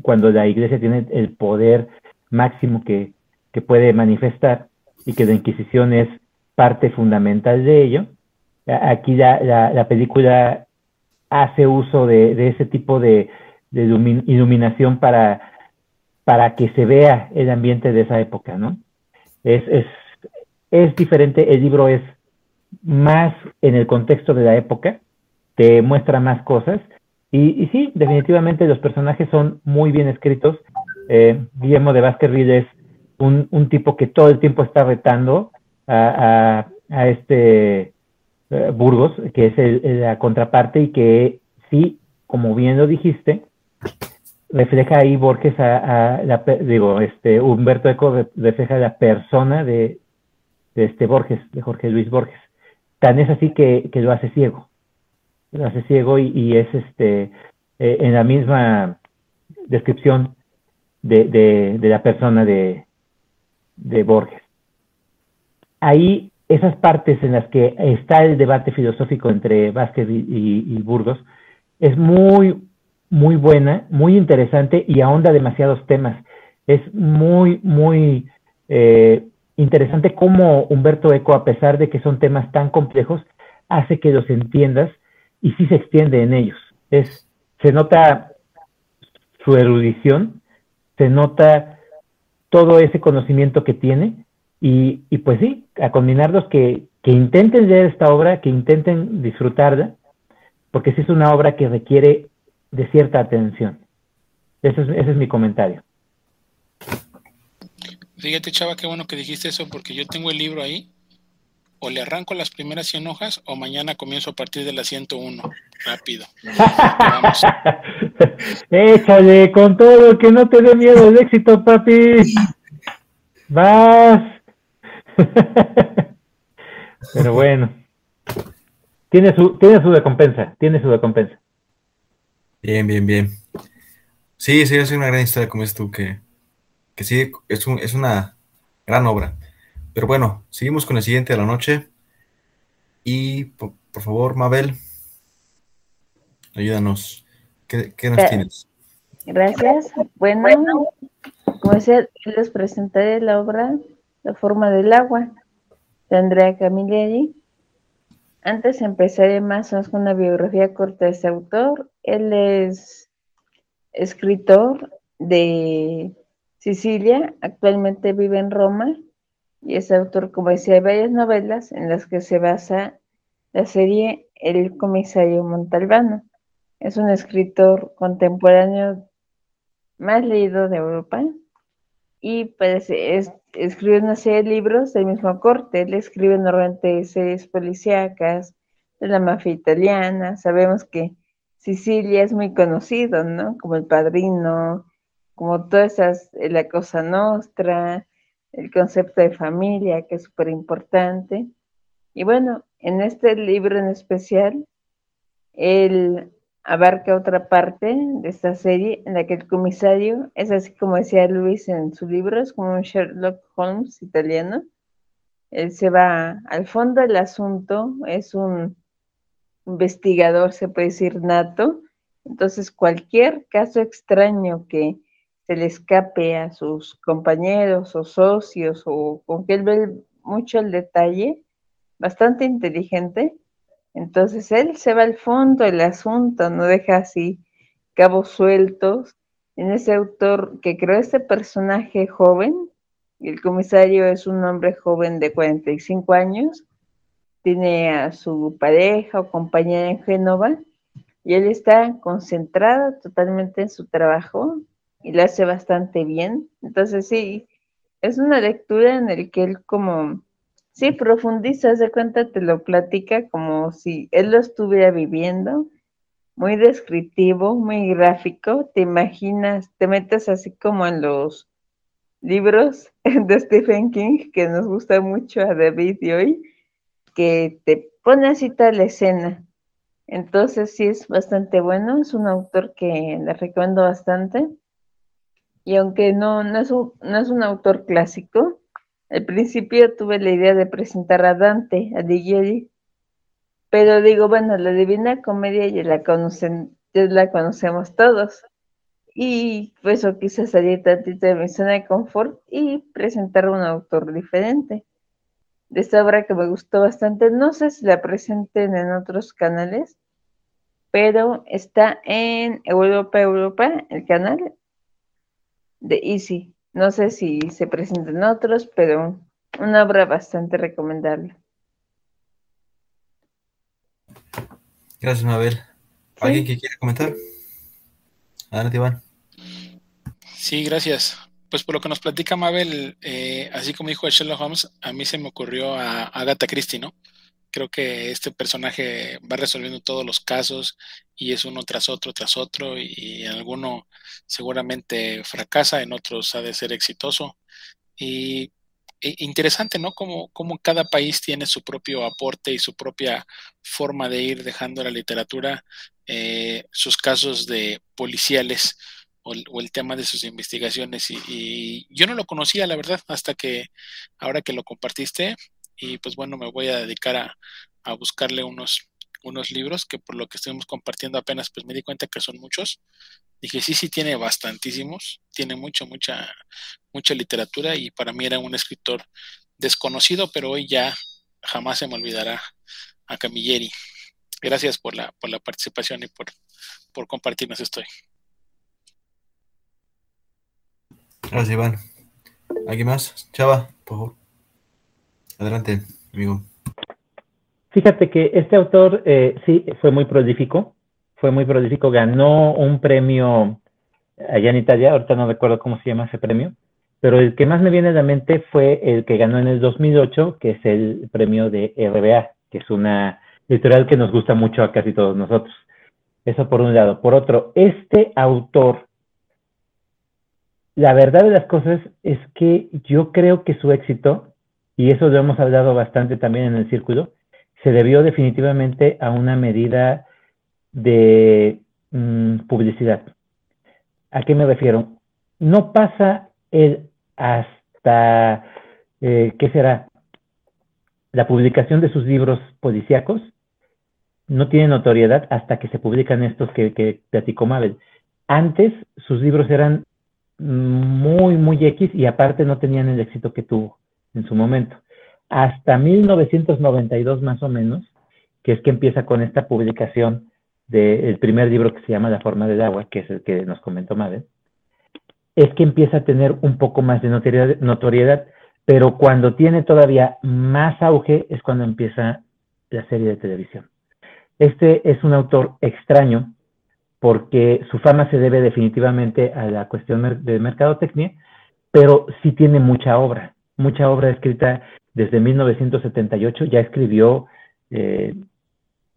cuando la iglesia tiene el poder máximo que, puede manifestar y que la Inquisición es parte fundamental de ello. Aquí la, la, película hace uso de, ese tipo de, iluminación para, para que se vea el ambiente de esa época, ¿no? Es, es, es diferente, el libro es más en el contexto de la época, te muestra más cosas, y, sí, definitivamente los personajes son muy bien escritos, eh, Guillermo de Vázquez es un, tipo que todo el tiempo está retando a, a, este eh, Burgos, que es la contraparte y que sí, como bien lo dijiste, refleja ahí Borges a, la, digo, este Humberto Eco refleja la persona de, este Borges, de Jorge Luis Borges. Tan es así que, lo hace ciego. Lo hace ciego y, es este eh, en la misma descripción de, la persona de, de Borges. Ahí, esas partes en las que está el debate filosófico entre Vázquez y, Burgos, es muy, muy buena, muy interesante y ahonda demasiados temas. Es muy, muy eh, interesante cómo Humberto Eco, a pesar de que son temas tan complejos, hace que los entiendas y sí se extiende en ellos. Es, se nota su erudición se nota todo ese conocimiento que tiene y, pues sí, a combinarlos que que intenten leer esta obra, que intenten disfrutarla, porque sí es una obra que requiere de cierta atención. Ese es, ese es mi comentario. Fíjate, Chava, qué bueno que dijiste eso, porque yo tengo el libro ahí. O le arranco las primeras 100 hojas, o mañana comienzo a partir de la 101. Rápido. Vamos. Échale con todo, que no te dé miedo el éxito, papi. Vas. Pero bueno. Tiene su, tiene su recompensa, tiene su recompensa. Bien, bien, bien. Sí, sí, es una gran historia como es tú, que, que sí, es, un, es una gran obra. Pero bueno, seguimos con el siguiente de la noche. Y por, favor, Mabel, ayúdanos. ¿Qué, qué nos Eh, tienes? Gracias. Bueno, como decía, les presentaré la obra La forma del agua de Andrea Camilleri. Antes empezaré más o menos con una biografía corta de este autor. Él es escritor de Sicilia, actualmente vive en Roma y es autor, como decía, de varias novelas en las que se basa la serie El comisario Montalbano. Es un escritor contemporáneo más leído de Europa y parece, es, escribe una serie de libros del mismo corte. Él escribe normalmente series policíacas de la mafia italiana. Sabemos que Sicilia es muy conocido, ¿no? Como El Padrino, como todas esas, eh, la Cosa Nostra, el concepto de familia, que es súper importante. Y bueno, en este libro en especial, él abarca otra parte de esta serie en la que el comisario es así como decía Luis en su libro, es como un Sherlock Holmes italiano. Él se va al fondo del asunto, es un investigador, se puede decir, nato. Entonces, cualquier caso extraño que se le escape a sus compañeros o socios o con que él ve mucho el detalle, bastante inteligente, entonces él se va al fondo del asunto, no deja así cabos sueltos. En ese autor que creó este personaje joven, el comisario es un hombre joven de 45 años, tiene a su pareja o compañera en Génova, y él está concentrado totalmente en su trabajo y lo hace bastante bien. Entonces sí, es una lectura en la que él como Sí, profundiza, de cuenta, te lo platica como si él lo estuviera viviendo, muy descriptivo, muy gráfico, te imaginas, te metes así como en los libros de Stephen King, que nos gusta mucho a David y hoy, que te pone así toda la escena. Entonces sí es bastante bueno, es un autor que le recomiendo bastante. Y aunque no, no, es, un, no es un autor clásico, al principio tuve la idea de presentar a Dante, a Alighieri, pero digo, bueno, la Divina Comedia ya la conocen, ya la conocemos todos. Y pues eso quise salir tantito de mi zona de confort y presentar un autor diferente. De esta obra que me gustó bastante, no sé si la presenten en otros canales, pero está en Europa Europa, el canal de Easy. No sé si se presentan otros, pero una obra bastante recomendable. Gracias, Mabel. ¿Alguien que quiera comentar? Adelante, Iván. Sí, gracias. Pues por lo que nos platica Mabel, eh, así como dijo Sherlock Holmes, a mí se me ocurrió a Agatha Christie, ¿no? Creo que este personaje va resolviendo todos los casos y es uno tras otro, tras otro, y, y alguno seguramente fracasa, en otros ha de ser exitoso. Y e, interesante, ¿no? Como, como cada país tiene su propio aporte y su propia forma de ir dejando la literatura eh, sus casos de policiales o el, tema de sus investigaciones. Y, yo no lo conocía, la verdad, hasta que ahora que lo compartiste, y pues bueno, me voy a dedicar a, a buscarle unos, unos libros que por lo que estuvimos compartiendo apenas, pues me di cuenta que son muchos. Dije, sí, sí, tiene bastantísimos, tiene mucha, mucha, mucha literatura y para mí era un escritor desconocido, pero hoy ya jamás se me olvidará a Camilleri. Gracias por la, por la participación y por, por compartirnos esto. Gracias, Iván. ¿Alguien más? Chava, por favor. Adelante, amigo. Fíjate que este autor eh, sí fue muy prolífico, fue muy prolífico, ganó un premio allá en Italia, ahorita no recuerdo cómo se llama ese premio, pero el que más me viene a la mente fue el que ganó en el 2008, que es el premio de RBA, que es una editorial que nos gusta mucho a casi todos nosotros. Eso por un lado. Por otro, este autor, la verdad de las cosas es que yo creo que su éxito, y eso lo hemos hablado bastante también en el círculo, se debió definitivamente a una medida de mm, publicidad. ¿A qué me refiero? No pasa el hasta, eh, ¿qué será? La publicación de sus libros policíacos no tiene notoriedad hasta que se publican estos que, que platicó Mabel. Antes sus libros eran muy, muy X y aparte no tenían el éxito que tuvo en su momento. Hasta 1992 más o menos, que es que empieza con esta publicación del primer libro que se llama La forma del agua, que es el que nos comentó Mabel, es que empieza a tener un poco más de notoriedad, notoriedad, pero cuando tiene todavía más auge es cuando empieza la serie de televisión. Este es un autor extraño porque su fama se debe definitivamente a la cuestión de mercadotecnia, pero sí tiene mucha obra, mucha obra escrita desde 1978, ya escribió eh,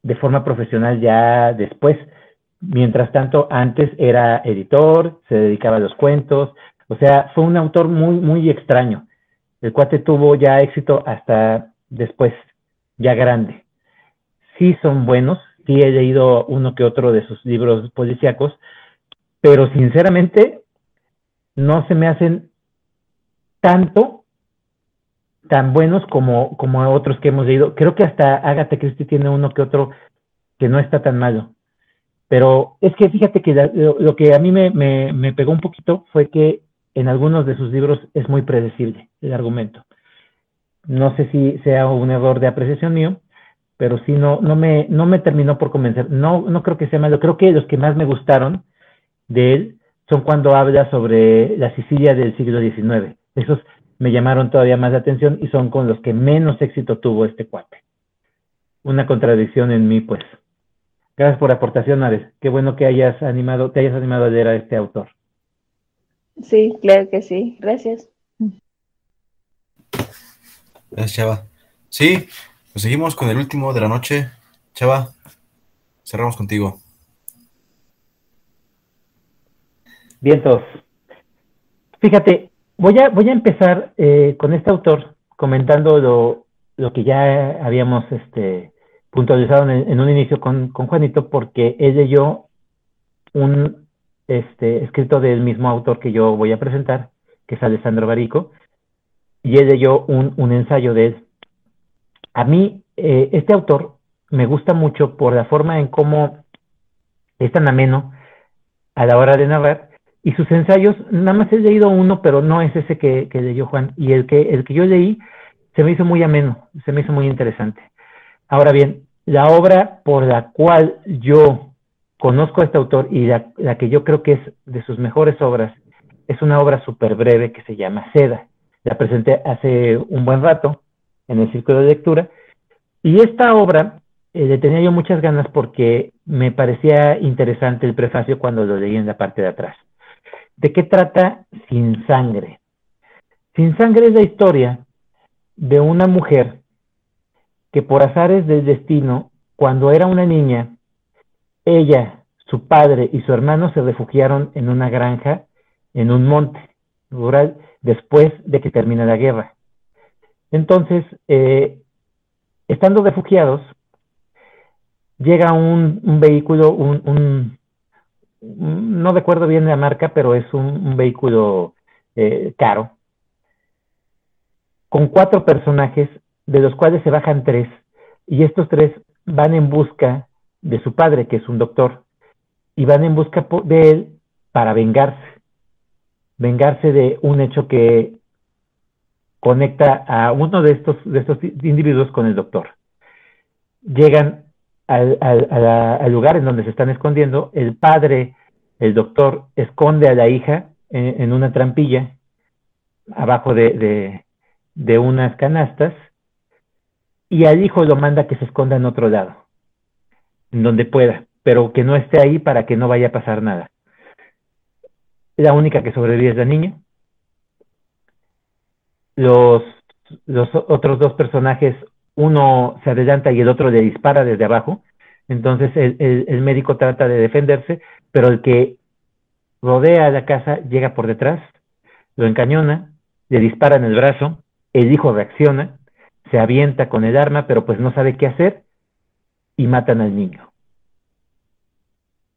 de forma profesional ya después. Mientras tanto, antes era editor, se dedicaba a los cuentos, o sea, fue un autor muy, muy extraño. El cuate tuvo ya éxito hasta después, ya grande sí son buenos, sí he leído uno que otro de sus libros policíacos, pero sinceramente no se me hacen tanto tan buenos como, como otros que hemos leído. Creo que hasta Agatha Christie tiene uno que otro que no está tan malo. Pero es que fíjate que lo, que a mí me, me, me, pegó un poquito fue que en algunos de sus libros es muy predecible el argumento. No sé si sea un error de apreciación mío, pero sí no, no, me, no me terminó por convencer. No, no creo que sea malo. Creo que los que más me gustaron de él son cuando habla sobre la Sicilia del siglo XIX. Esos me llamaron todavía más la atención y son con los que menos éxito tuvo este cuate. Una contradicción en mí, pues. Gracias por la aportación, Ares. Qué bueno que hayas animado, te hayas animado a leer a este autor. Sí, claro que sí. Gracias. Gracias, Chava. Sí, pues seguimos con el último de la noche. Chava, cerramos contigo. Bien, todos. Fíjate, voy a, voy a empezar eh, con este autor comentando lo, lo, que ya habíamos este, puntualizado en, un inicio con, con, Juanito, porque él leyó un este, escrito del mismo autor que yo voy a presentar, que es Alessandro Barico, y él leyó un, un ensayo de él. A mí, eh, este autor me gusta mucho por la forma en cómo es tan ameno a la hora de narrar y sus ensayos, nada más he leído uno, pero no es ese que, leyó Juan. Y el que, el que yo leí se me hizo muy ameno, se me hizo muy interesante. Ahora bien, la obra por la cual yo conozco a este autor y la, la que yo creo que es de sus mejores obras, es una obra súper breve que se llama Seda. La presenté hace un buen rato en el círculo de lectura. Y esta obra eh, le tenía yo muchas ganas porque me parecía interesante el prefacio cuando lo leí en la parte de atrás. ¿De qué trata Sin Sangre? Sin Sangre es la historia de una mujer que por azares del destino, cuando era una niña, ella, su padre y su hermano se refugiaron en una granja en un monte rural después de que termina la guerra. Entonces, eh, estando refugiados, llega un, vehículo, un, no recuerdo bien la marca, pero es un, vehículo eh, caro, con cuatro personajes, de los cuales se bajan tres, y estos tres van en busca de su padre, que es un doctor, y van en busca de él para vengarse, vengarse de un hecho que conecta a uno de estos, de estos individuos con el doctor. Llegan al, lugar en donde se están escondiendo, el padre, el doctor, esconde a la hija en, una trampilla abajo de, unas canastas y al hijo lo manda que se esconda en otro lado, en donde pueda, pero que no esté ahí para que no vaya a pasar nada. La única que sobrevive es la niña. Los, los otros dos personajes, uno se adelanta y el otro le dispara desde abajo. Entonces el, médico trata de defenderse, pero el que rodea la casa llega por detrás, lo encañona, le dispara en el brazo, el hijo reacciona, se avienta con el arma, pero pues no sabe qué hacer y matan al niño.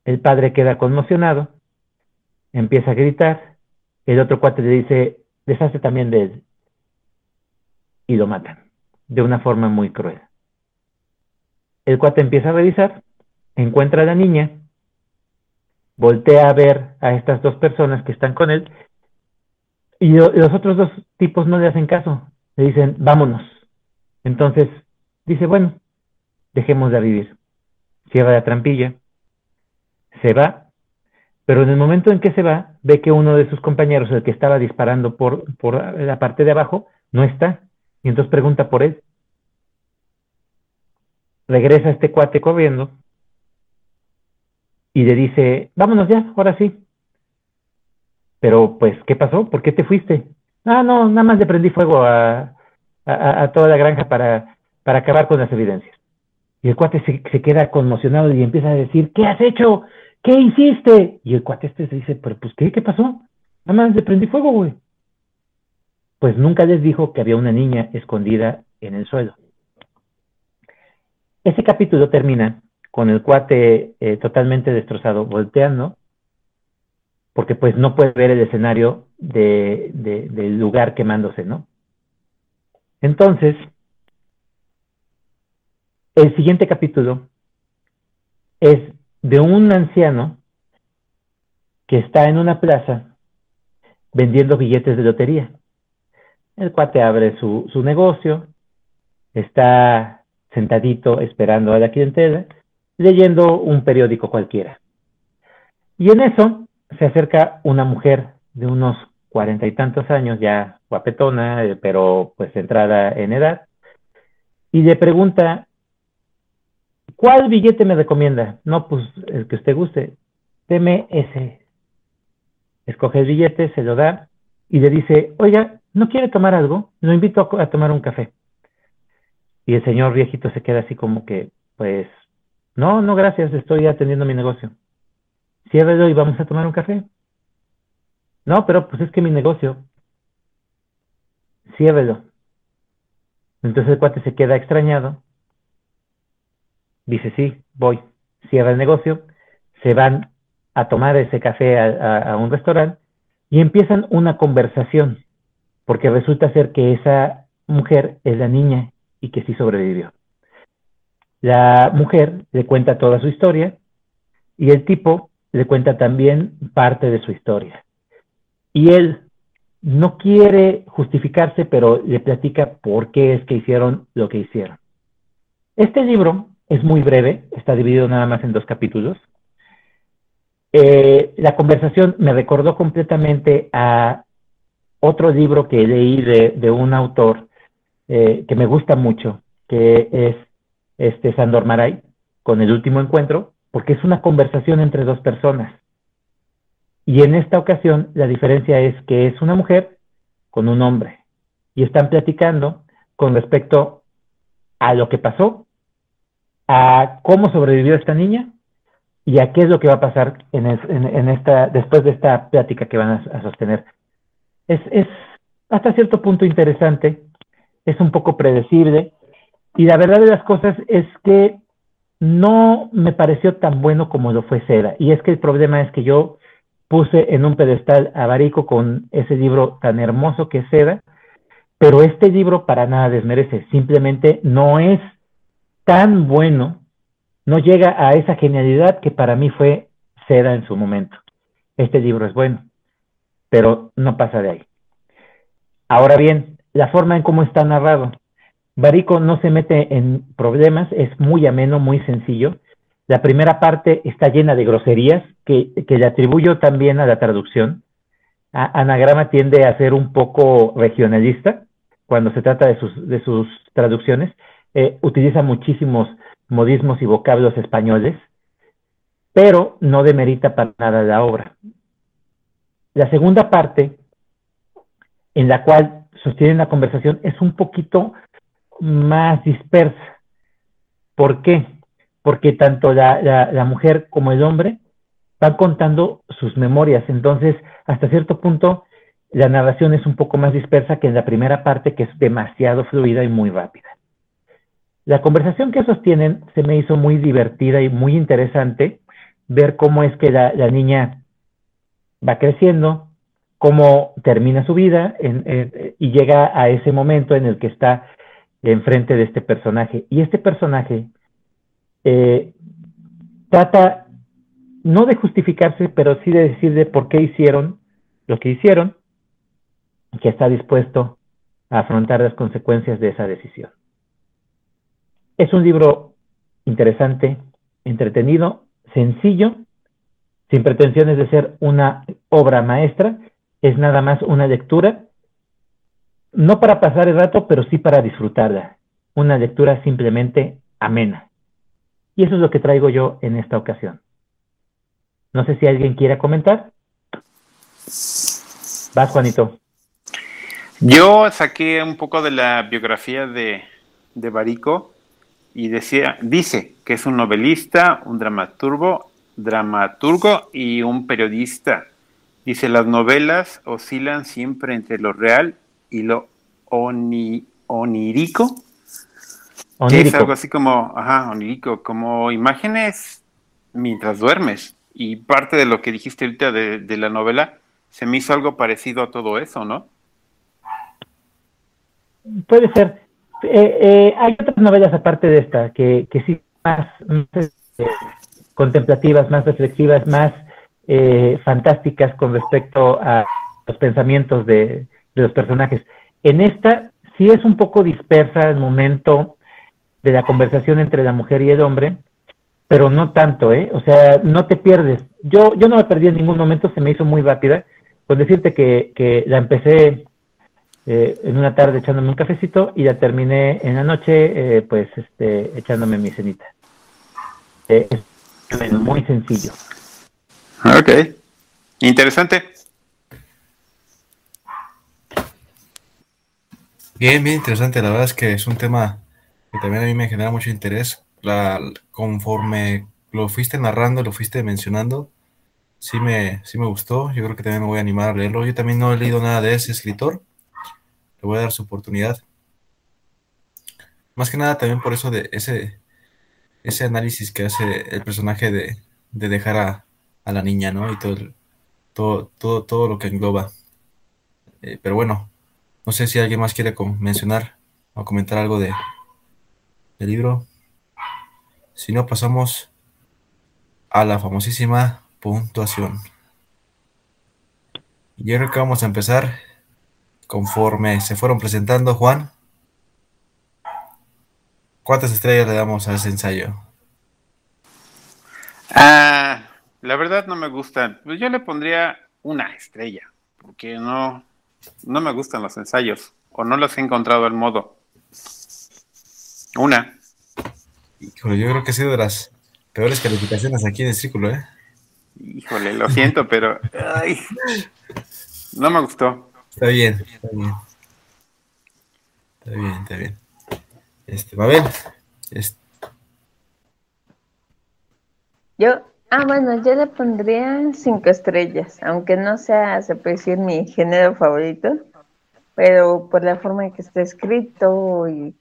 El padre queda conmocionado, empieza a gritar, el otro cuate le dice, deshace también de él. Y lo matan, de una forma muy cruel. El cuate empieza a revisar, encuentra a la niña, voltea a ver a estas dos personas que están con él, y los otros dos tipos no le hacen caso, le dicen, vámonos. Entonces, dice, bueno, dejemos de vivir. Cierra la trampilla, se va pero en el momento en que se va, ve que uno de sus compañeros, el que estaba disparando por, por la parte de abajo, no está. Y entonces pregunta por él. Regresa este cuate corriendo y le dice, vámonos ya, ahora sí. Pero pues, ¿qué pasó? ¿Por qué te fuiste? Ah, no, nada más le prendí fuego a, a, toda la granja para, para acabar con las evidencias. Y el cuate se, queda conmocionado y empieza a decir, ¿qué has hecho? ¿qué hiciste? Y el cuate este se dice, pero pues, ¿qué? ¿Qué pasó? Nada más le prendí fuego, güey. Pues nunca les dijo que había una niña escondida en el suelo. Ese capítulo termina con el cuate eh, totalmente destrozado, volteando, porque pues no puede ver el escenario de, del lugar quemándose, ¿no? Entonces, el siguiente capítulo es de un anciano que está en una plaza vendiendo billetes de lotería. El cuate abre su, su negocio, está sentadito esperando a la clientela, leyendo un periódico cualquiera. Y en eso se acerca una mujer de unos cuarenta y tantos años, ya guapetona, eh, pero pues entrada en edad, y le pregunta ¿Cuál billete me recomienda? No, pues el que usted guste. Deme ese. Escoge el billete, se lo da y le dice, oiga, ¿no quiere tomar algo? Lo invito a, tomar un café. Y el señor viejito se queda así como que, pues, no, no, gracias, estoy atendiendo mi negocio. Ciérrelo y vamos a tomar un café. No, pero pues es que mi negocio. Ciérrelo. Entonces el cuate se queda extrañado dice, sí, voy, cierra el negocio, se van a tomar ese café a, un restaurante y empiezan una conversación, porque resulta ser que esa mujer es la niña y que sí sobrevivió. La mujer le cuenta toda su historia y el tipo le cuenta también parte de su historia. Y él no quiere justificarse, pero le platica por qué es que hicieron lo que hicieron. Este libro es muy breve, está dividido nada más en dos capítulos. Eh, la conversación me recordó completamente a otro libro que leí de, un autor eh, que me gusta mucho, que es este Sandor Maray, con el último encuentro, porque es una conversación entre dos personas. Y en esta ocasión la diferencia es que es una mujer con un hombre y están platicando con respecto a lo que pasó a cómo sobrevivió esta niña y a qué es lo que va a pasar en, esta, después de esta plática que van a, sostener. Es, es, hasta cierto punto interesante, es un poco predecible, y la verdad de las cosas es que no me pareció tan bueno como lo fue Seda. Y es que el problema es que yo puse en un pedestal a con ese libro tan hermoso que es Seda, pero este libro para nada desmerece, simplemente no es tan bueno, no llega a esa genialidad que para mí fue Seda en su momento. Este libro es bueno, pero no pasa de ahí. Ahora bien, la forma en cómo está narrado. Barico no se mete en problemas, es muy ameno, muy sencillo. La primera parte está llena de groserías que, le atribuyo también a la traducción. Anagrama tiende a ser un poco regionalista cuando se trata de sus, de sus traducciones eh, utiliza muchísimos modismos y vocablos españoles, pero no demerita para nada la obra. La segunda parte, en la cual sostienen la conversación, es un poquito más dispersa. ¿Por qué? Porque tanto la, mujer como el hombre van contando sus memorias, entonces hasta cierto punto la narración es un poco más dispersa que en la primera parte, que es demasiado fluida y muy rápida. La conversación que sostienen se me hizo muy divertida y muy interesante ver cómo es que la, niña va creciendo, cómo termina su vida y llega a ese momento en el que está enfrente de este personaje. Y este personaje eh, trata no de justificarse, pero sí de decir de por qué hicieron lo que hicieron que está dispuesto a afrontar las consecuencias de esa decisión. Es un libro interesante, entretenido, sencillo, sin pretensiones de ser una obra maestra, es nada más una lectura, no para pasar el rato, pero sí para disfrutarla, una lectura simplemente amena. Y eso es lo que traigo yo en esta ocasión. No sé si alguien quiera comentar. Vas, Juanito. Yo saqué un poco de la biografía de, de Barico y decía, dice que es un novelista, un dramaturgo, dramaturgo y un periodista. Dice, las novelas oscilan siempre entre lo real y lo onírico, que es algo así como, ajá, onírico, como imágenes mientras duermes. Y parte de lo que dijiste ahorita de, de la novela se me hizo algo parecido a todo eso, ¿no? Puede ser. Eh, eh, hay otras novelas aparte de esta que, que sí más, este, contemplativas, más reflexivas, más eh, fantásticas con respecto a los pensamientos de, de, los personajes. En esta sí es un poco dispersa el momento de la conversación entre la mujer y el hombre, pero no tanto, ¿eh? O sea, no te pierdes. Yo, yo no me perdí en ningún momento, se me hizo muy rápida. Con decirte que, que la empecé eh, en una tarde echándome un cafecito y ya terminé en la noche, eh, pues, este, echándome mi cenita. Eh, es muy sencillo. Ok. Interesante. Bien, bien interesante. La verdad es que es un tema que también a mí me genera mucho interés. La, conforme lo fuiste narrando, lo fuiste mencionando, sí me, sí me gustó. Yo creo que también me voy a animar a leerlo. Yo también no he leído nada de ese escritor le voy a dar su oportunidad. Más que nada también por eso de ese, ese análisis que hace el personaje de, dejar a, la niña, ¿no? Y todo, todo, todo, todo lo que engloba. Eh, pero bueno, no sé si alguien más quiere mencionar o comentar algo de, del libro. Si no, pasamos a la famosísima puntuación. Yo creo que vamos a empezar conforme se fueron presentando, Juan. ¿Cuántas estrellas le damos a ese ensayo? Ah, la verdad no me gustan. Pues yo le pondría una estrella, porque no, no me gustan los ensayos, o no los he encontrado al modo. Una. Híjole, yo creo que ha sido de las peores calificaciones aquí en el círculo, ¿eh? Híjole, lo siento, pero no me gustó. Está bien, está bien. Está bien, está bien. Este, va a ver. Este. Yo, ah, bueno, yo le pondría cinco estrellas, aunque no sea, se puede decir, mi género favorito, pero por la forma en que está escrito y,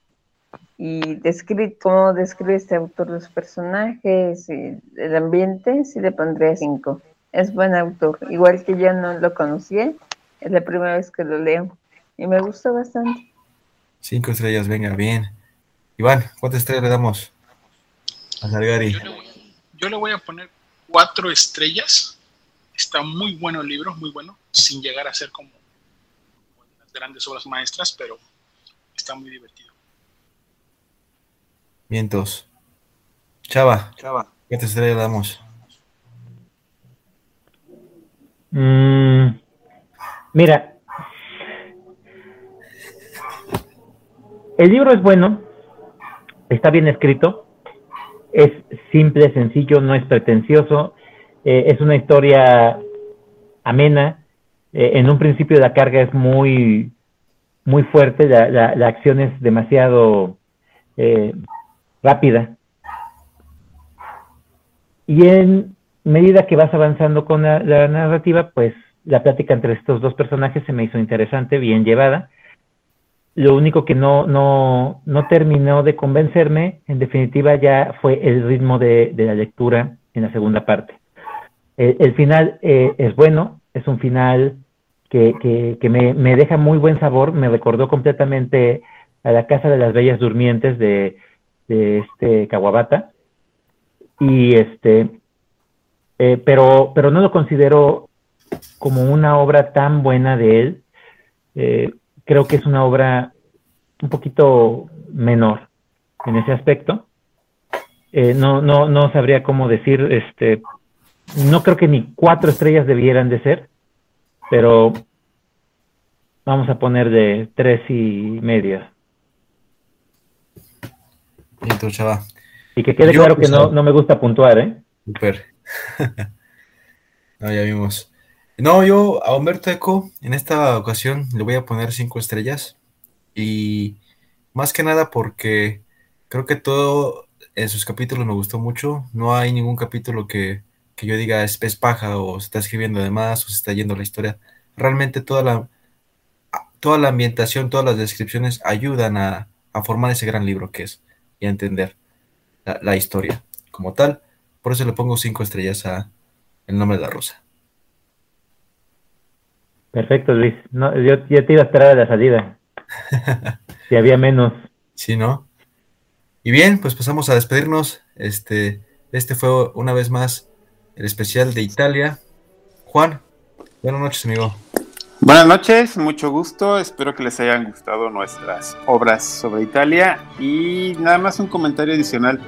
y descrito, cómo describe este autor los personajes y el ambiente, sí le pondría cinco. Es buen autor, igual que yo no lo conocía, es la primera vez que lo leo y me gustó bastante. Cinco estrellas, venga, bien. Iván, ¿cuántas estrellas le damos a Salgari? Yo, le voy, a poner cuatro estrellas. Está muy bueno el libro, muy bueno, sin llegar a ser como las grandes obras maestras, pero está muy divertido. Vientos. Chava, Chava. ¿cuántas estrellas le damos? Mmm Mira, el libro es bueno, está bien escrito, es simple, sencillo, no es pretencioso, eh, es una historia amena, eh, en un principio la carga es muy, muy fuerte, la, la, acción es demasiado eh, rápida. Y en medida que vas avanzando con la, narrativa, pues la plática entre estos dos personajes se me hizo interesante, bien llevada. Lo único que no, no, no terminó de convencerme, en definitiva, ya fue el ritmo de, la lectura en la segunda parte. El, final eh, es bueno, es un final que, que, me, me, deja muy buen sabor, me recordó completamente a la Casa de las Bellas Durmientes de, de este Kawabata. Y este, eh, pero, pero no lo considero como una obra tan buena de él. Eh, creo que es una obra un poquito menor en ese aspecto. Eh, no, no, no sabría cómo decir, este, no creo que ni cuatro estrellas debieran de ser, pero vamos a poner de tres y media. Y chava. Y que quede claro que no, no me gusta puntuar, ¿eh? Super. no, ya vimos. No, yo a Humberto Eco en esta ocasión le voy a poner cinco estrellas. Y más que nada porque creo que todo en sus capítulos me gustó mucho. No hay ningún capítulo que, yo diga es, es paja o se está escribiendo de más o se está yendo la historia. Realmente toda la, toda la ambientación, todas las descripciones ayudan a, formar ese gran libro que es y a entender la, historia como tal. Por eso le pongo cinco estrellas a El nombre de la rosa. Perfecto, Luis. No, yo, te iba a esperar a la salida. si había menos. Sí, ¿no? Y bien, pues pasamos a despedirnos. Este, este fue una vez más el especial de Italia. Juan, buenas noches, amigo. Buenas noches, mucho gusto. Espero que les hayan gustado nuestras obras sobre Italia. Y nada más un comentario adicional.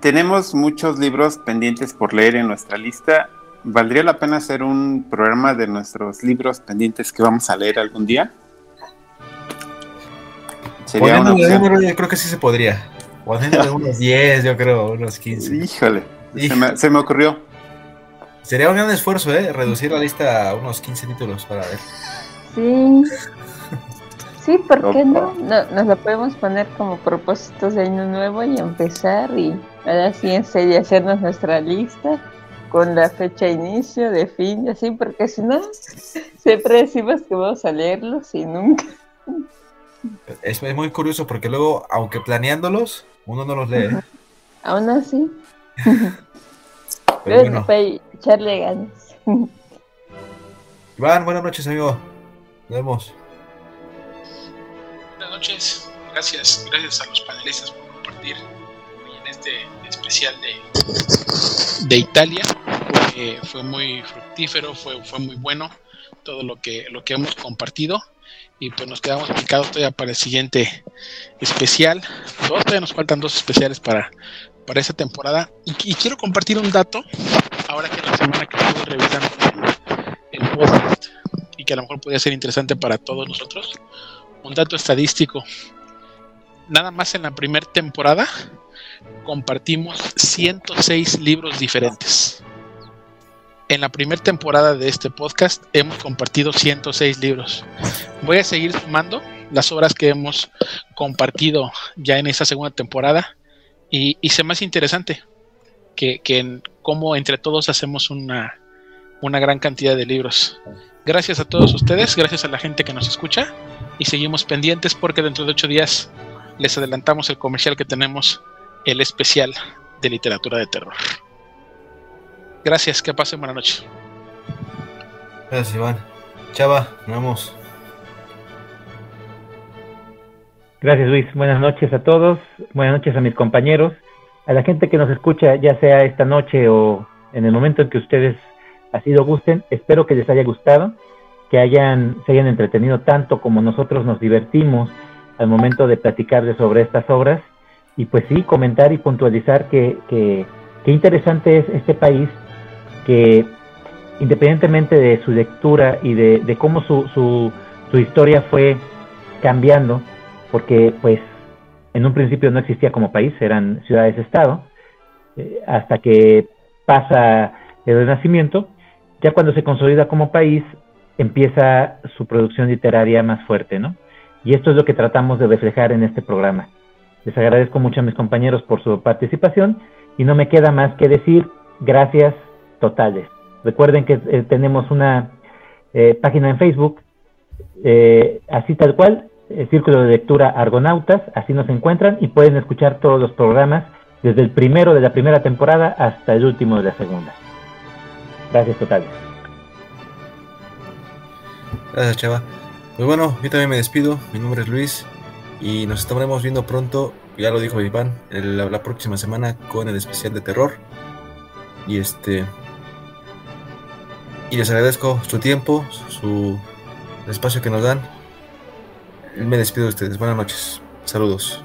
Tenemos muchos libros pendientes por leer en nuestra lista. ¿Valdría la pena hacer un programa de nuestros libros pendientes que vamos a leer algún día? Sería una opción. yo creo que sí se podría. O unos 10, yo creo, unos 15. Híjole, se me ocurrió. Sería un gran esfuerzo, ¿eh? Reducir la lista a unos 15 títulos para ver. Sí. Sí, ¿por qué no? Nos lo podemos poner como propósitos de año nuevo y empezar y ahora sí en serio hacernos nuestra lista con la fecha de inicio, de fin, y así, porque si no, siempre decimos que vamos a leerlos y nunca. Es, muy curioso porque luego, aunque planeándolos, uno no los lee. ¿eh? Aún así. Pero bueno echarle ganas. Iván, buenas noches, amigo. Nos vemos. Buenas noches. Gracias, gracias a los panelistas por compartir hoy en este especial de, de Italia. fue muy fructífero, fue, fue muy bueno todo lo que, lo que hemos compartido. Y pues nos quedamos picados todavía para el siguiente especial. Todavía nos faltan dos especiales para, para esta temporada. Y, quiero compartir un dato, ahora que la semana que estuve revisando el podcast y que a lo mejor podría ser interesante para todos nosotros. Un dato estadístico. Nada más en la primera temporada compartimos 106 libros diferentes. En la primera temporada de este podcast hemos compartido 106 libros. Voy a seguir sumando las obras que hemos compartido ya en esta segunda temporada y, y se hace interesante que, que cómo entre todos hacemos una, una gran cantidad de libros. Gracias a todos ustedes, gracias a la gente que nos escucha y seguimos pendientes porque dentro de ocho días les adelantamos el comercial que tenemos, el especial de literatura de terror. Gracias, que pasen buena noche. Gracias, Iván. Chava, nos vemos. Gracias Luis, buenas noches a todos, buenas noches a mis compañeros, a la gente que nos escucha ya sea esta noche o en el momento en que ustedes así lo gusten, espero que les haya gustado, que hayan, se hayan entretenido tanto como nosotros nos divertimos al momento de platicarles sobre estas obras y pues sí, comentar y puntualizar que, que, interesante es este país que independientemente de su lectura y de, de cómo su, su, su historia fue cambiando, porque pues en un principio no existía como país, eran ciudades-estado, eh, hasta que pasa el Renacimiento, ya cuando se consolida como país, empieza su producción literaria más fuerte, ¿no? Y esto es lo que tratamos de reflejar en este programa. Les agradezco mucho a mis compañeros por su participación y no me queda más que decir gracias totales. Recuerden que eh, tenemos una eh, página en Facebook, eh, así tal cual, el Círculo de Lectura Argonautas, así nos encuentran y pueden escuchar todos los programas desde el primero de la primera temporada hasta el último de la segunda. Gracias totales. Gracias, Chava. Pues bueno, yo también me despido. Mi nombre es Luis y nos estaremos viendo pronto, ya lo dijo Iván, la, la próxima semana con el especial de terror. Y este. Y les agradezco su tiempo, su espacio que nos dan. Me despido de ustedes. Buenas noches. Saludos.